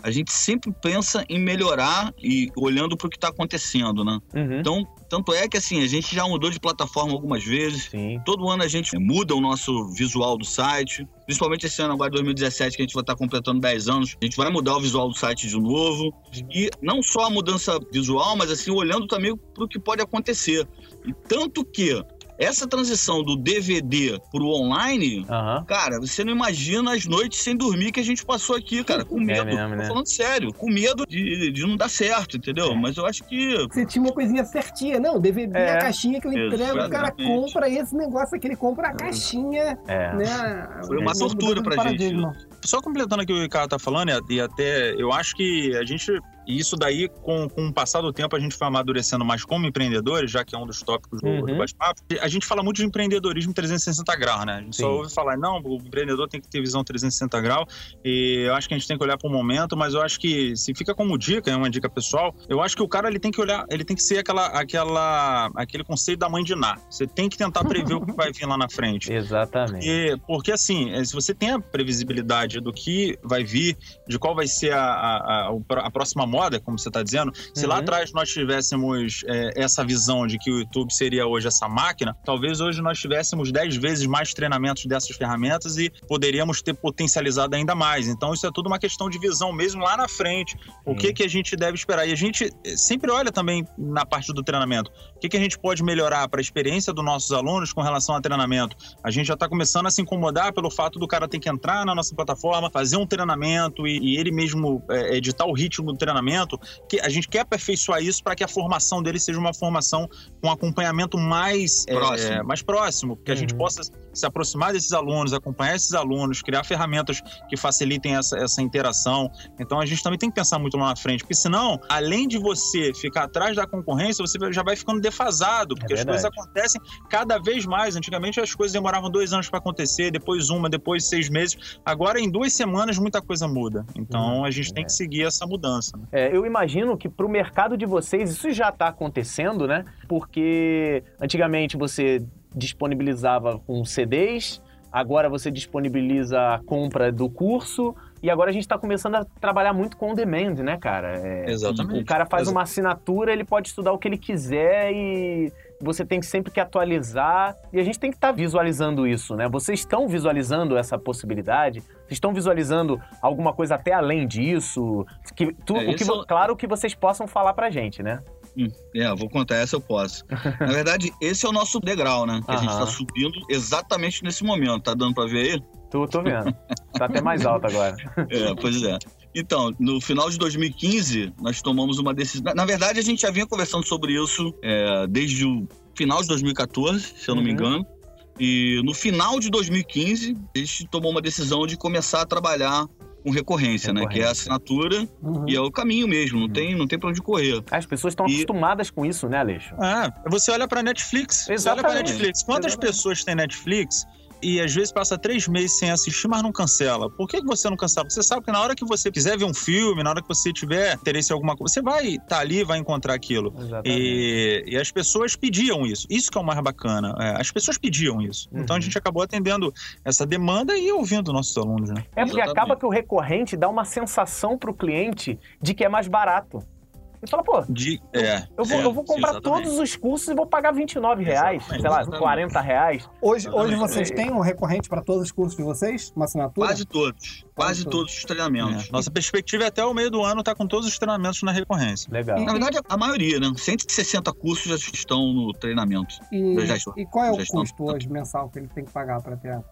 a gente sempre pensa em melhorar e olhando para o que está acontecendo, né? Uhum. Então, tanto é que assim, a gente já mudou de plataforma algumas vezes. Sim. Todo ano a gente muda o nosso visual do site. Principalmente esse ano agora, 2017, que a gente vai estar completando 10 anos. A gente vai mudar o visual do site de novo. E não só a mudança visual, mas assim, olhando também para o que pode acontecer. E tanto que essa transição do DVD pro online, uhum. cara, você não imagina as noites sem dormir que a gente passou aqui, cara, com é medo. É mesmo, né? Tô falando sério, com medo de, de não dar certo, entendeu? É. Mas eu acho que. Você tinha uma coisinha certinha, não? DVD, é. a caixinha que eu entrego, o cara compra esse negócio aqui, ele compra a caixinha. É. Né? Foi uma tortura pra gente. Só completando aqui o que o Ricardo tá falando, e até eu acho que a gente e isso daí, com, com o passar do tempo, a gente foi amadurecendo mais como empreendedores, já que é um dos tópicos do, uhum. do bate-papo. A gente fala muito de empreendedorismo 360 graus, né? A gente Sim. só ouve falar, não, o empreendedor tem que ter visão 360 graus. E eu acho que a gente tem que olhar para o momento, mas eu acho que se fica como dica, é uma dica pessoal, eu acho que o cara ele tem que olhar, ele tem que ser aquela, aquela, aquele conceito da mãe de Ná. Você tem que tentar prever o que vai vir lá na frente. Exatamente. Porque, porque assim, é, se você tem a previsibilidade do que vai vir, de qual vai ser a, a, a, a próxima moda, como você está dizendo, se uhum. lá atrás nós tivéssemos é, essa visão de que o YouTube seria hoje essa máquina, talvez hoje nós tivéssemos 10 vezes mais treinamentos dessas ferramentas e poderíamos ter potencializado ainda mais. Então, isso é tudo uma questão de visão mesmo lá na frente. O uhum. que, que a gente deve esperar? E a gente sempre olha também na parte do treinamento. O que, que a gente pode melhorar para a experiência dos nossos alunos com relação ao treinamento? A gente já está começando a se incomodar pelo fato do cara ter que entrar na nossa plataforma, fazer um treinamento e, e ele mesmo é, editar o ritmo do treinamento que a gente quer aperfeiçoar isso para que a formação dele seja uma formação com acompanhamento mais é, próximo, é, mais próximo que uhum. a gente uhum. possa se aproximar desses alunos, acompanhar esses alunos, criar ferramentas que facilitem essa, essa interação. Então a gente também tem que pensar muito lá na frente, porque senão, além de você ficar atrás da concorrência, você já vai ficando defasado, porque é as coisas acontecem cada vez mais. Antigamente as coisas demoravam dois anos para acontecer, depois uma, depois seis meses. Agora, em duas semanas, muita coisa muda. Então uhum. a gente tem que seguir essa mudança. Né? É, eu imagino que para o mercado de vocês isso já está acontecendo, né? Porque antigamente você disponibilizava com CDs, agora você disponibiliza a compra do curso e agora a gente está começando a trabalhar muito com demand, né, cara? É, Exatamente. O cara faz uma assinatura, ele pode estudar o que ele quiser e você tem sempre que atualizar e a gente tem que estar tá visualizando isso, né? Vocês estão visualizando essa possibilidade? Vocês estão visualizando alguma coisa até além disso? Que, tu, é, o que, é... Claro que vocês possam falar pra gente, né? Hum, é, vou contar essa eu posso. Na verdade, esse é o nosso degrau, né? Que a gente está subindo exatamente nesse momento. Tá dando para ver aí? Tô, tô vendo. Tá até mais alto agora. É, pois é. Então, no final de 2015, nós tomamos uma decisão. Na verdade, a gente já vinha conversando sobre isso é, desde o final de 2014, se eu não uhum. me engano. E no final de 2015, a gente tomou uma decisão de começar a trabalhar com recorrência, recorrência. né? Que é a assinatura uhum. e é o caminho mesmo, não, uhum. tem, não tem pra onde correr. As pessoas estão e... acostumadas com isso, né, Aleixo? Ah, você olha pra Netflix. Exatamente. Você olha pra Netflix. Quantas Exatamente. pessoas têm Netflix e às vezes passa três meses sem assistir, mas não cancela. Por que você não cancela? Porque você sabe que na hora que você quiser ver um filme, na hora que você tiver interesse em alguma coisa, você vai estar tá ali vai encontrar aquilo. E, e, as pessoas pediam isso. Isso que é o mais bacana. É, as pessoas pediam isso. Uhum. Então a gente acabou atendendo essa demanda e ouvindo nossos alunos. Né? É porque Exatamente. acaba que o recorrente dá uma sensação para o cliente de que é mais barato. E fala, pô, de, é, eu, vou, é, eu vou comprar exatamente. todos os cursos e vou pagar 29 reais, exatamente, sei lá, exatamente. 40 reais. Hoje, hoje vocês têm um recorrente para todos os cursos de vocês? Uma assinatura? Quase todos. Quase, todos. todos os treinamentos. É. Nossa perspectiva é até o meio do ano estar tá com todos os treinamentos na recorrência. Legal. Na verdade, a maioria, né? 160 cursos já estão no treinamento. E, e qual é o custo hoje mensal que ele tem que pagar para ter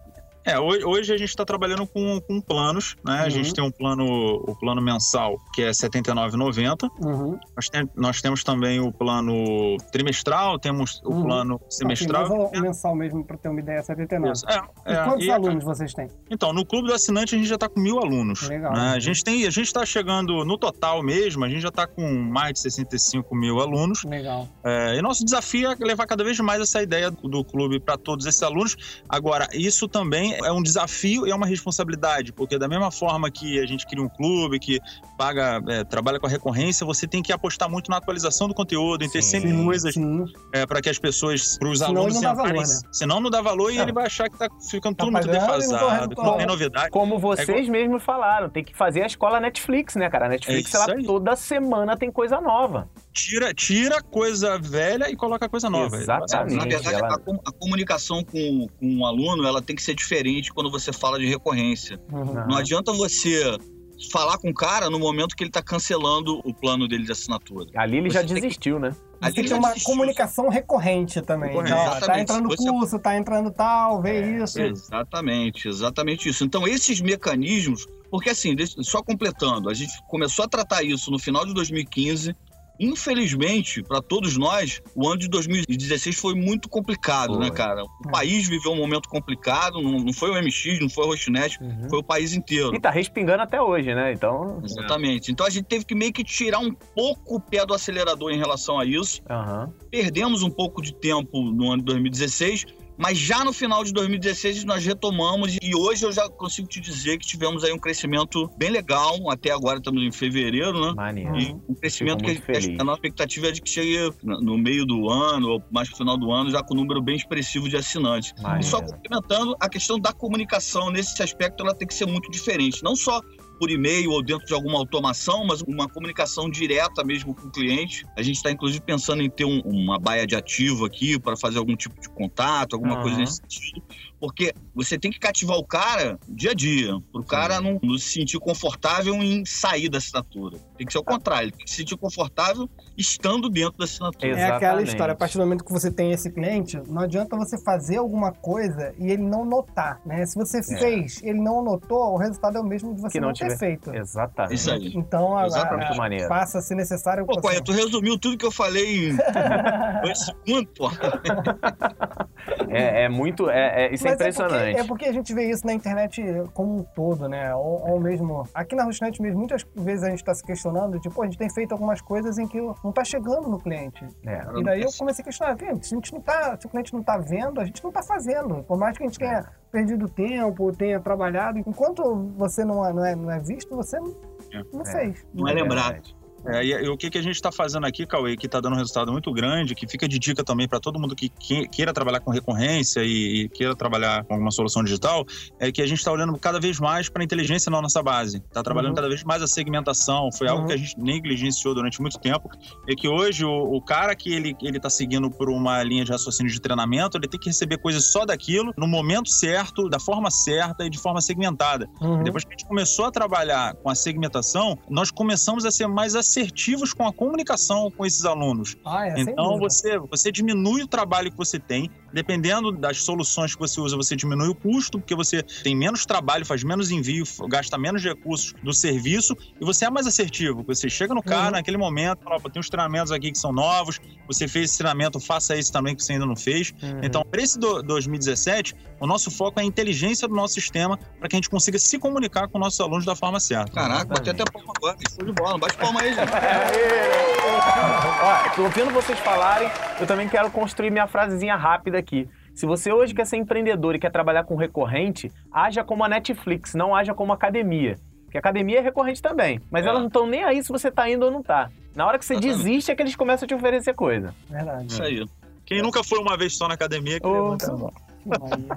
é, hoje a gente está trabalhando com, com planos, né? Uhum. A gente uhum. tem um plano, o plano mensal, que é R$ 79,90. Uhum. Nós, tem, nós temos também o plano trimestral, temos o uhum. plano semestral. Assim, mas o mensal mesmo, para ter uma ideia, é 79. É, e é, quantos e, alunos vocês têm? Então, no clube do assinante a gente já está com mil alunos. Legal. Né? A gente tem, a gente está chegando, no total mesmo, a gente já está com mais de 65 mil alunos. Legal. É, e nosso desafio é levar cada vez mais essa ideia do clube para todos esses alunos. Agora, isso também é um desafio e é uma responsabilidade, porque da mesma forma que a gente cria um clube que paga, é, trabalha com a recorrência, você tem que apostar muito na atualização do conteúdo, em ter sempre coisas é, para que as pessoas, para os alunos, não dá valor, né? senão não dá valor e ele vai achar que tá ficando tá tudo muito defasado, não tem novidade. Como vocês é, mesmos falaram, tem que fazer a escola Netflix, né, cara? A Netflix, é ela aí. toda semana tem coisa nova. Tira, tira coisa velha e coloca coisa nova. Exatamente. Na verdade, ela... a, a, comunicação com, com um aluno, ela tem que ser diferente quando você fala de recorrência. Uhum. Não adianta você falar com o cara no momento que ele está cancelando o plano dele de assinatura. Ali ele você já desistiu, que... né? Ali tem que ter uma desistiu. comunicação recorrente também. Recorrente. Ó, tá entrando você... curso, tá entrando tal, vê é, isso. Exatamente, exatamente isso. Então, esses mecanismos, porque assim, só completando, a gente começou a tratar isso no final de 2015, Infelizmente, para todos nós, o ano de 2016 foi muito complicado, né, foi. né, cara? O é. país viveu um momento complicado, não, não foi o MX, não foi o Rochinet, uhum. foi o país inteiro. E tá respingando até hoje, né? Então. Exatamente. Então a gente teve que meio que tirar um pouco o pé do acelerador em relação a isso. Uhum. Perdemos um pouco de tempo no ano de 2016 mas já no final de 2016 nós retomamos e hoje eu já consigo te dizer que tivemos aí um crescimento bem legal. Até agora estamos em fevereiro, né? Maneiro. E um crescimento que a, a nossa expectativa é de que chegue no meio do ano ou mais pro final do ano já com um número bem expressivo de assinantes. Maneiro. E só complementando, a questão da comunicação nesse aspecto ela tem que ser muito diferente. Não só por e-mail ou dentro de alguma automação, mas uma comunicação direta mesmo com o cliente. A gente está, inclusive, pensando em ter um, uma baia de ativo aqui para fazer algum tipo de contato, alguma uhum. coisa nesse sentido. Porque você tem que cativar o cara dia a dia, para o cara não, não, se sentir confortável em sair da assinatura. Tem que ser o contrário, ele tem que se sentir confortável estando dentro da assinatura. É aquela história, a partir do momento que você tem esse cliente, não adianta você fazer alguma coisa e ele não notar, né? Se você é. fez, ele não notou, o resultado é o mesmo de você não, não ter feito. Exatamente. Isso aí. Então, a, a, passa a ser necessário... Pô, Coia, tu resumiu tudo que eu falei em dois segundos, pô. É, é muito... É, é, isso é é impressionante. É porque, é porque, a gente vê isso na internet como um todo, né? Ou, ou mesmo. Aqui na Rustnet mesmo, muitas vezes a gente está se questionando, tipo, a gente tem feito algumas coisas em que não está chegando no cliente. É, e daí eu comecei a questionar, se, a gente não tá, se o cliente não está vendo, a gente não está fazendo. Por mais que a gente tenha perdido tempo, tenha trabalhado, enquanto você não é, não é, não é visto, você não, não é. fez. Não é lembrado. É, e, e, o que, que a gente está fazendo aqui, Cauê, que está dando um resultado muito grande, que fica de dica também para todo mundo que, que, queira trabalhar com recorrência e, e, queira trabalhar com alguma solução digital, é que a gente está olhando cada vez mais para a inteligência na nossa base. Está trabalhando uhum. cada vez mais a segmentação. Foi uhum. algo que a gente negligenciou durante muito tempo. É que hoje o, o cara que ele está seguindo por uma linha de raciocínio de treinamento, ele tem que receber coisas só daquilo, no momento certo, da forma certa e de forma segmentada. Uhum. Depois que a gente começou a trabalhar com a segmentação, nós começamos a ser mais assertivos com a comunicação com esses alunos. Ah, é, então você, você diminui o trabalho que você tem, dependendo das soluções que você usa, você diminui o custo, porque você tem menos trabalho, faz menos envio, gasta menos recursos do serviço e você é mais assertivo. Você chega no cara uhum. naquele momento, fala, tem uns treinamentos aqui que são novos, você fez esse treinamento, faça esse também que você ainda não fez. Uhum. Então, para esse do, 2017, o nosso foco é a inteligência do nosso sistema para que a gente consiga se comunicar com nossos alunos da forma certa. Caraca, bati até palma agora, show de bola, bate palma aí, gente. Ó, ouvindo vocês falarem, eu também quero construir minha frasezinha rápida aqui. Se você hoje quer ser empreendedor e quer trabalhar com recorrente, haja como a Netflix, não haja como a academia. Porque a academia é recorrente também. Mas é. elas não estão nem aí se você está indo ou não está. Na hora que você desiste é que eles começam a te oferecer coisa. Verdade. Isso aí. Quem nunca foi uma vez só na academia que oh, levanta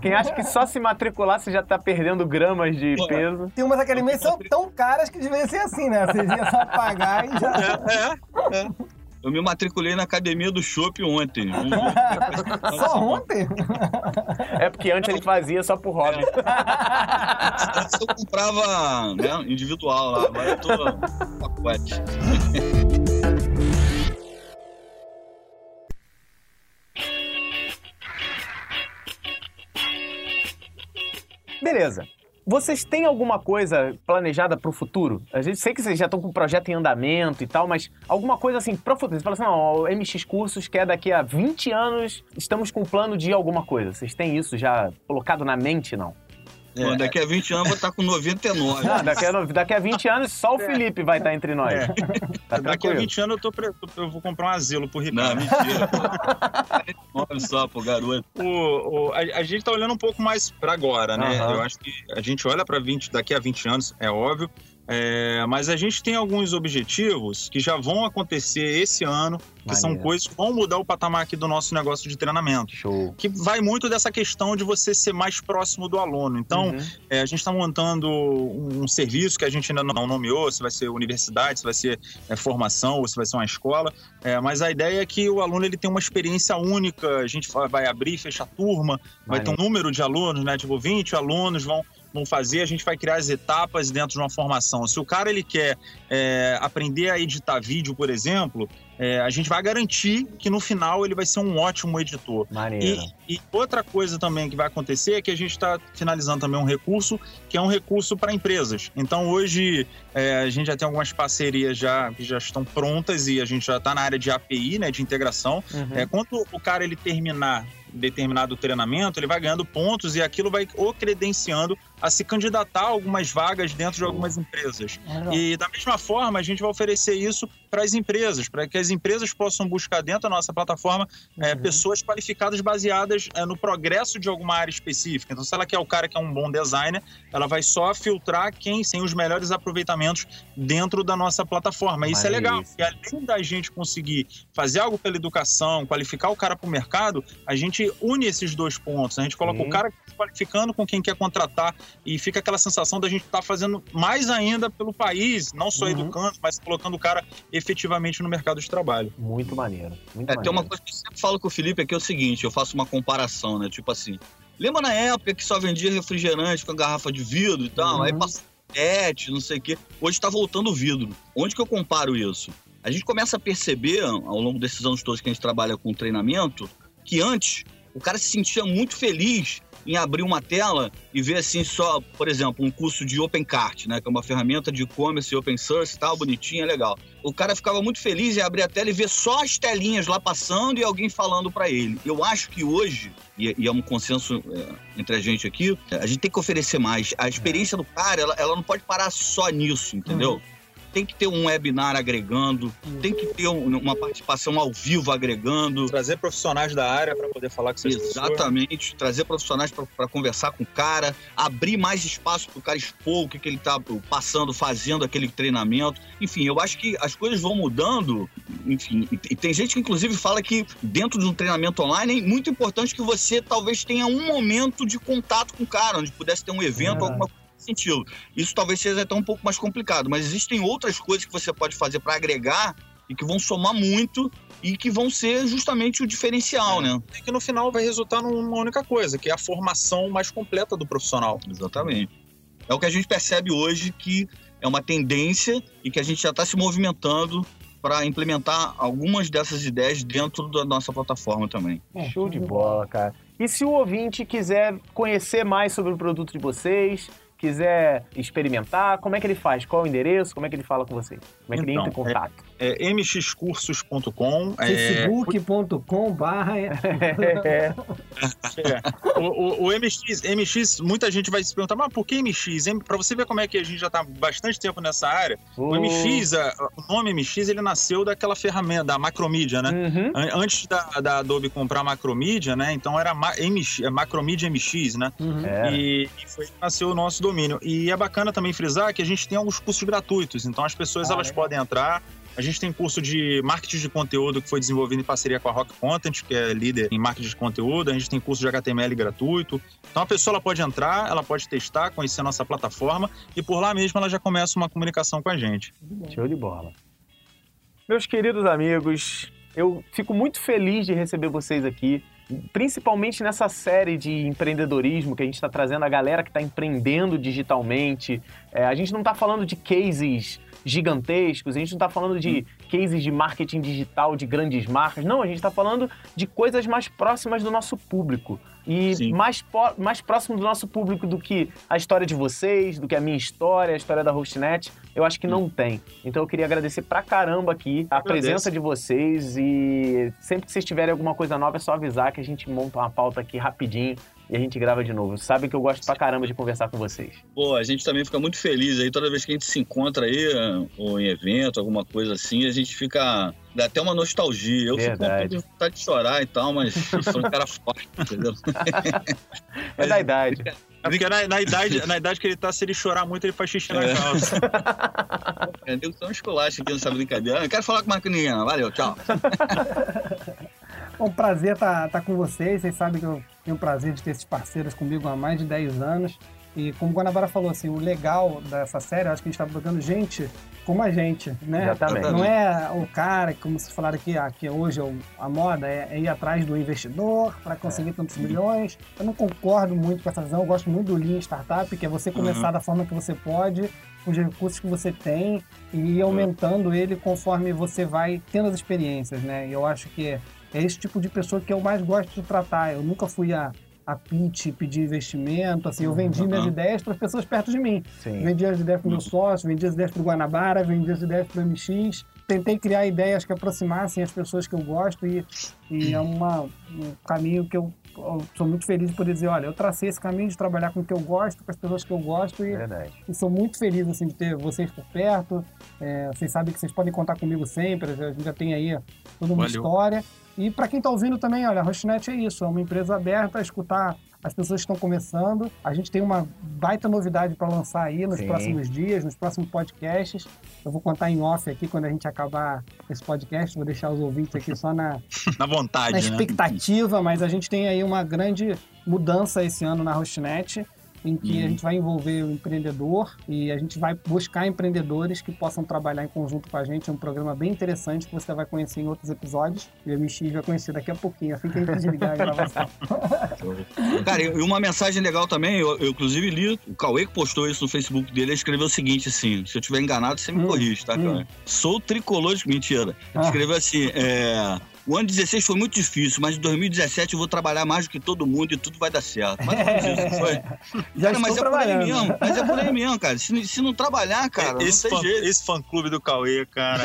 Quem acha que só se matricular você já tá perdendo gramas de peso. Tem umas academias que são tão caras que deveria ser assim, né? Você ia só pagar e já. É, é, é. Eu me matriculei na academia do Chopp ontem. só ontem? É porque antes ele fazia só por hobby. Antes eu comprava né, individual lá, agora eu tô pacote. Beleza. Vocês têm alguma coisa planejada para o futuro? A gente sei que vocês já estão com o projeto em andamento e tal, mas alguma coisa assim para o futuro? Você fala assim, não, o MX Cursos quer daqui a 20 anos, estamos com o plano de alguma coisa. Vocês têm isso já colocado na mente, não? É. Daqui a 20 anos eu vou estar com 99. Não, daqui, a, daqui a 20 anos só o é. Felipe vai estar entre nós. É. Tá daqui a 20 anos eu, tô, eu vou comprar um asilo pro Ricardo. Não, mentira. Olha só, pro garoto. O, o, a, a, gente tá olhando um pouco mais para agora, né? Uhum. Eu acho que a gente olha para 20, daqui a 20 anos, é óbvio. É, mas a gente tem alguns objetivos que já vão acontecer esse ano, que Maneiro. são coisas que vão mudar o patamar aqui do nosso negócio de treinamento. Show. Que vai muito dessa questão de você ser mais próximo do aluno. Então, uhum. é, a gente está montando um, um, serviço que a gente ainda não nomeou, se vai ser universidade, se vai ser é, formação ou se vai ser uma escola. É, mas a ideia é que o aluno ele tem uma experiência única. A gente vai abrir, fechar turma, Maneiro. vai ter um número de alunos, né? Tipo, 20 alunos vão vão fazer, a gente vai criar as etapas dentro de uma formação. Se o cara ele quer é, aprender a editar vídeo, por exemplo, é, a gente vai garantir que no final ele vai ser um ótimo editor. E, e, outra coisa também que vai acontecer é que a gente está finalizando também um recurso que é um recurso para empresas. Então hoje é, a gente já tem algumas parcerias já que já estão prontas e a gente já está na área de API, né, de integração. Uhum. É, quando o cara ele terminar determinado treinamento, ele vai ganhando pontos e aquilo vai o credenciando a se candidatar a algumas vagas dentro de algumas empresas. E da mesma forma, a gente vai oferecer isso para as empresas, para que as empresas possam buscar dentro da nossa plataforma é, uhum. pessoas qualificadas baseadas é, no progresso de alguma área específica. Então, se ela quer o cara que é um bom designer, ela vai só filtrar quem tem os melhores aproveitamentos dentro da nossa plataforma. Isso é legal, porque além da gente conseguir fazer algo pela educação, qualificar o cara para o mercado, a gente une esses dois pontos. A gente coloca o cara qualificando com quem quer contratar e fica aquela sensação da gente estar tá fazendo mais ainda pelo país, não só uhum. educando, mas colocando o cara efetivamente no mercado de trabalho. Muito maneiro. Muito é, maneiro. tem uma coisa que eu sempre falo com o Felipe aqui é o seguinte, eu faço uma comparação, né? Tipo assim, lembra na época que só vendia refrigerante com garrafa de vidro e tal? Uhum. Aí passa PET, não sei o quê. Hoje está voltando o vidro. Onde que eu comparo isso? A gente começa a perceber, ao longo desses anos todos que a gente trabalha com treinamento, que antes o cara se sentia muito feliz em abrir uma tela e ver assim só, por exemplo, um curso de OpenCart, né, que é uma ferramenta de e-commerce open source, tal, bonitinha, é legal. O cara ficava muito feliz em abrir a tela e ver só as telinhas lá passando e alguém falando para ele. Eu acho que hoje, e é um consenso é, entre a gente aqui, a gente tem que oferecer mais. A experiência do cara, ela, ela não pode parar só nisso, entendeu? Uhum tem que ter um webinar agregando, tem que ter uma participação ao vivo agregando. Trazer profissionais da área para poder falar com vocês. Exatamente, trazer profissionais para conversar com o cara, abrir mais espaço para o cara expor o que, que ele está passando, fazendo aquele treinamento. Enfim, eu acho que as coisas vão mudando. Enfim, e tem gente que inclusive fala que dentro de um treinamento online é muito importante que você talvez tenha um momento de contato com o cara, onde pudesse ter um evento, é. alguma coisa sentido. Isso talvez seja até um pouco mais complicado, mas existem outras coisas que você pode fazer para agregar e que vão somar muito e que vão ser justamente o diferencial, é. né? E que no final vai resultar numa única coisa, que é a formação mais completa do profissional. Exatamente. É o que a gente percebe hoje que é uma tendência e que a gente já está se movimentando para implementar algumas dessas ideias dentro da nossa plataforma também. Show de bola, cara. E se o ouvinte quiser conhecer mais sobre o produto de vocês, quiser experimentar, como é que ele faz? Qual o endereço? Como é que ele fala com vocês? Como é que então, ele entra em contato? É, é mxcursos.com facebook.com barra é. é. o, o, o, MX, MX, muita gente vai se perguntar, mas por que MX? Para você ver como é que a gente já está bastante tempo nessa área, o MX, a, o nome MX, ele nasceu daquela ferramenta, da Macromedia, né? Uhum. Antes da, da, Adobe comprar a Macromedia, né? Então era MX, Macromedia MX, né? Uhum. E, e foi que nasceu o nosso domínio. E é bacana também frisar que a gente tem alguns cursos gratuitos, então as pessoas ah, elas podem entrar. A gente tem curso de marketing de conteúdo que foi desenvolvido em parceria com a Rock Content, que é líder em marketing de conteúdo. A gente tem curso de HTML gratuito. Então a pessoa ela pode entrar, ela pode testar, conhecer a nossa plataforma e por lá mesmo ela já começa uma comunicação com a gente. Show de bola. Meus queridos amigos, eu fico muito feliz de receber vocês aqui principalmente nessa série de empreendedorismo que a gente está trazendo a galera que está empreendendo digitalmente. É, a gente não está falando de cases gigantescos, a gente não está falando de hum. cases de marketing digital de grandes marcas, não, a gente está falando de coisas mais próximas do nosso público. E mais, mais próximo do nosso público do que a história de vocês, do que a minha história, a história da Hostnet, eu acho que não tem. Então eu queria agradecer pra caramba aqui a presença de vocês e sempre que vocês tiverem alguma coisa nova é só avisar que a gente monta uma pauta aqui rapidinho e a gente grava de novo. Sabem que eu gosto pra caramba de conversar com vocês. Pô, a gente também fica muito feliz aí toda vez que a gente se encontra aí, ou em evento, alguma coisa assim, a gente fica. Dá até uma nostalgia. Eu Verdade. fico com vontade de chorar e tal, mas sou um cara forte, entendeu? É da idade. É porque na, na idade, na idade que ele tá, se ele chorar muito, ele faz xixi na É. calça. É, nego tão esculacho aqui nessa brincadeira. Eu quero falar com mais com ninguém. Valeu, tchau. Bom, prazer estar tá, com vocês. Vocês sabem que eu tenho o prazer de ter esses parceiros comigo há mais de 10 anos. E como o Guanabara falou, assim, o legal dessa série, acho que a gente está botando gente como a gente, né? Exatamente. Não é o cara, como vocês falaram aqui, ah, que hoje é a moda é, é ir atrás do investidor para conseguir tantos milhões. Eu não concordo muito com essa visão. Eu gosto muito do Lean Startup, que é você começar da forma que você pode, com os recursos que você tem e ir aumentando ele conforme você vai tendo as experiências, né? E eu acho que é esse tipo de pessoa que eu mais gosto de tratar. Eu nunca fui a, a pitch, pedir investimento, assim, eu vendi minhas Uhum. ideias para as pessoas perto de mim. Sim. Vendi as ideias para o meu sócio, vendi as ideias para o Guanabara, vendi as ideias para o MX. Tentei criar ideias que aproximassem as pessoas que eu gosto e, e é uma, um caminho que eu, eu sou muito feliz de poder dizer, olha, eu tracei esse caminho de trabalhar com o que eu gosto, com as pessoas que eu gosto e, Verdade. e sou muito feliz assim, de ter vocês por perto. É, vocês sabem que vocês podem contar comigo sempre, a gente já tem aí toda uma Valeu. história. E para quem está ouvindo também, olha, a Rostnet é isso, é uma empresa aberta a escutar as pessoas que estão começando. A gente tem uma baita novidade para lançar aí nos Sim. próximos dias, nos próximos podcasts. Eu vou contar em off aqui quando a gente acabar esse podcast, vou deixar os ouvintes aqui só na, Na na vontade, né? expectativa, mas a gente tem aí uma grande mudança esse ano na Hostnet, em que a Uhum. gente vai envolver o empreendedor e a gente vai buscar empreendedores que possam trabalhar em conjunto com a gente. É um programa bem interessante que você vai conhecer em outros episódios. E o MX vai conhecer daqui a pouquinho, assim que a gente desligar a gravação. Cara, e uma mensagem legal também, eu, eu inclusive li, o Cauê que postou isso no Facebook dele, ele escreveu o seguinte assim, se eu estiver enganado, você me Hum, corrige, tá, hum. Cauê? Sou tricolor de... Mentira. Ele Ah. escreveu assim, é... O ano 16 foi muito difícil, mas em 2017 eu vou trabalhar mais do que todo mundo e tudo vai dar certo. Isso, não foi? Já cara, mas é por aí mesmo, mas é por aí mesmo, cara. Se, se não trabalhar, cara, esse, não fã, tem jeito. esse fã-clube do Cauê, cara.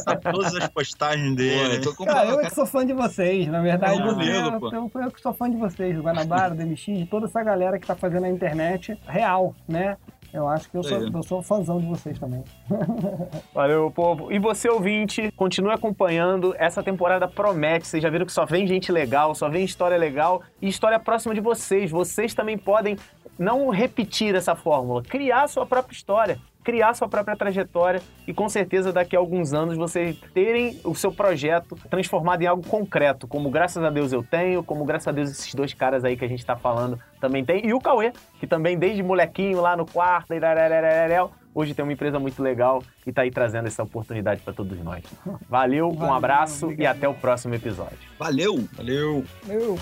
Sabe todas as postagens Pô, dele. eu tô com Cara, eu é que sou fã de vocês, na verdade. Não, eu, comigo, eu, pô. eu, eu que sou fã de vocês, do Guanabara, do MX, de toda essa galera que tá fazendo a internet real, né? Eu acho que eu sou, eu sou fãzão de vocês também. Valeu, povo. E você, ouvinte, continue acompanhando. Essa temporada promete. Vocês já viram que só vem gente legal, só vem história legal e história próxima de vocês. Vocês também podem não repetir essa fórmula, criar sua própria história, criar sua própria trajetória e com certeza daqui a alguns anos vocês terem o seu projeto transformado em algo concreto, como graças a Deus eu tenho, como graças a Deus esses dois caras aí que a gente tá falando também tem, e o Cauê, que também desde molequinho lá no quarto, hoje tem uma empresa muito legal e tá aí trazendo essa oportunidade para todos nós. Valeu, um Valeu, abraço e obrigado. até o próximo episódio. Valeu! Valeu. Eu...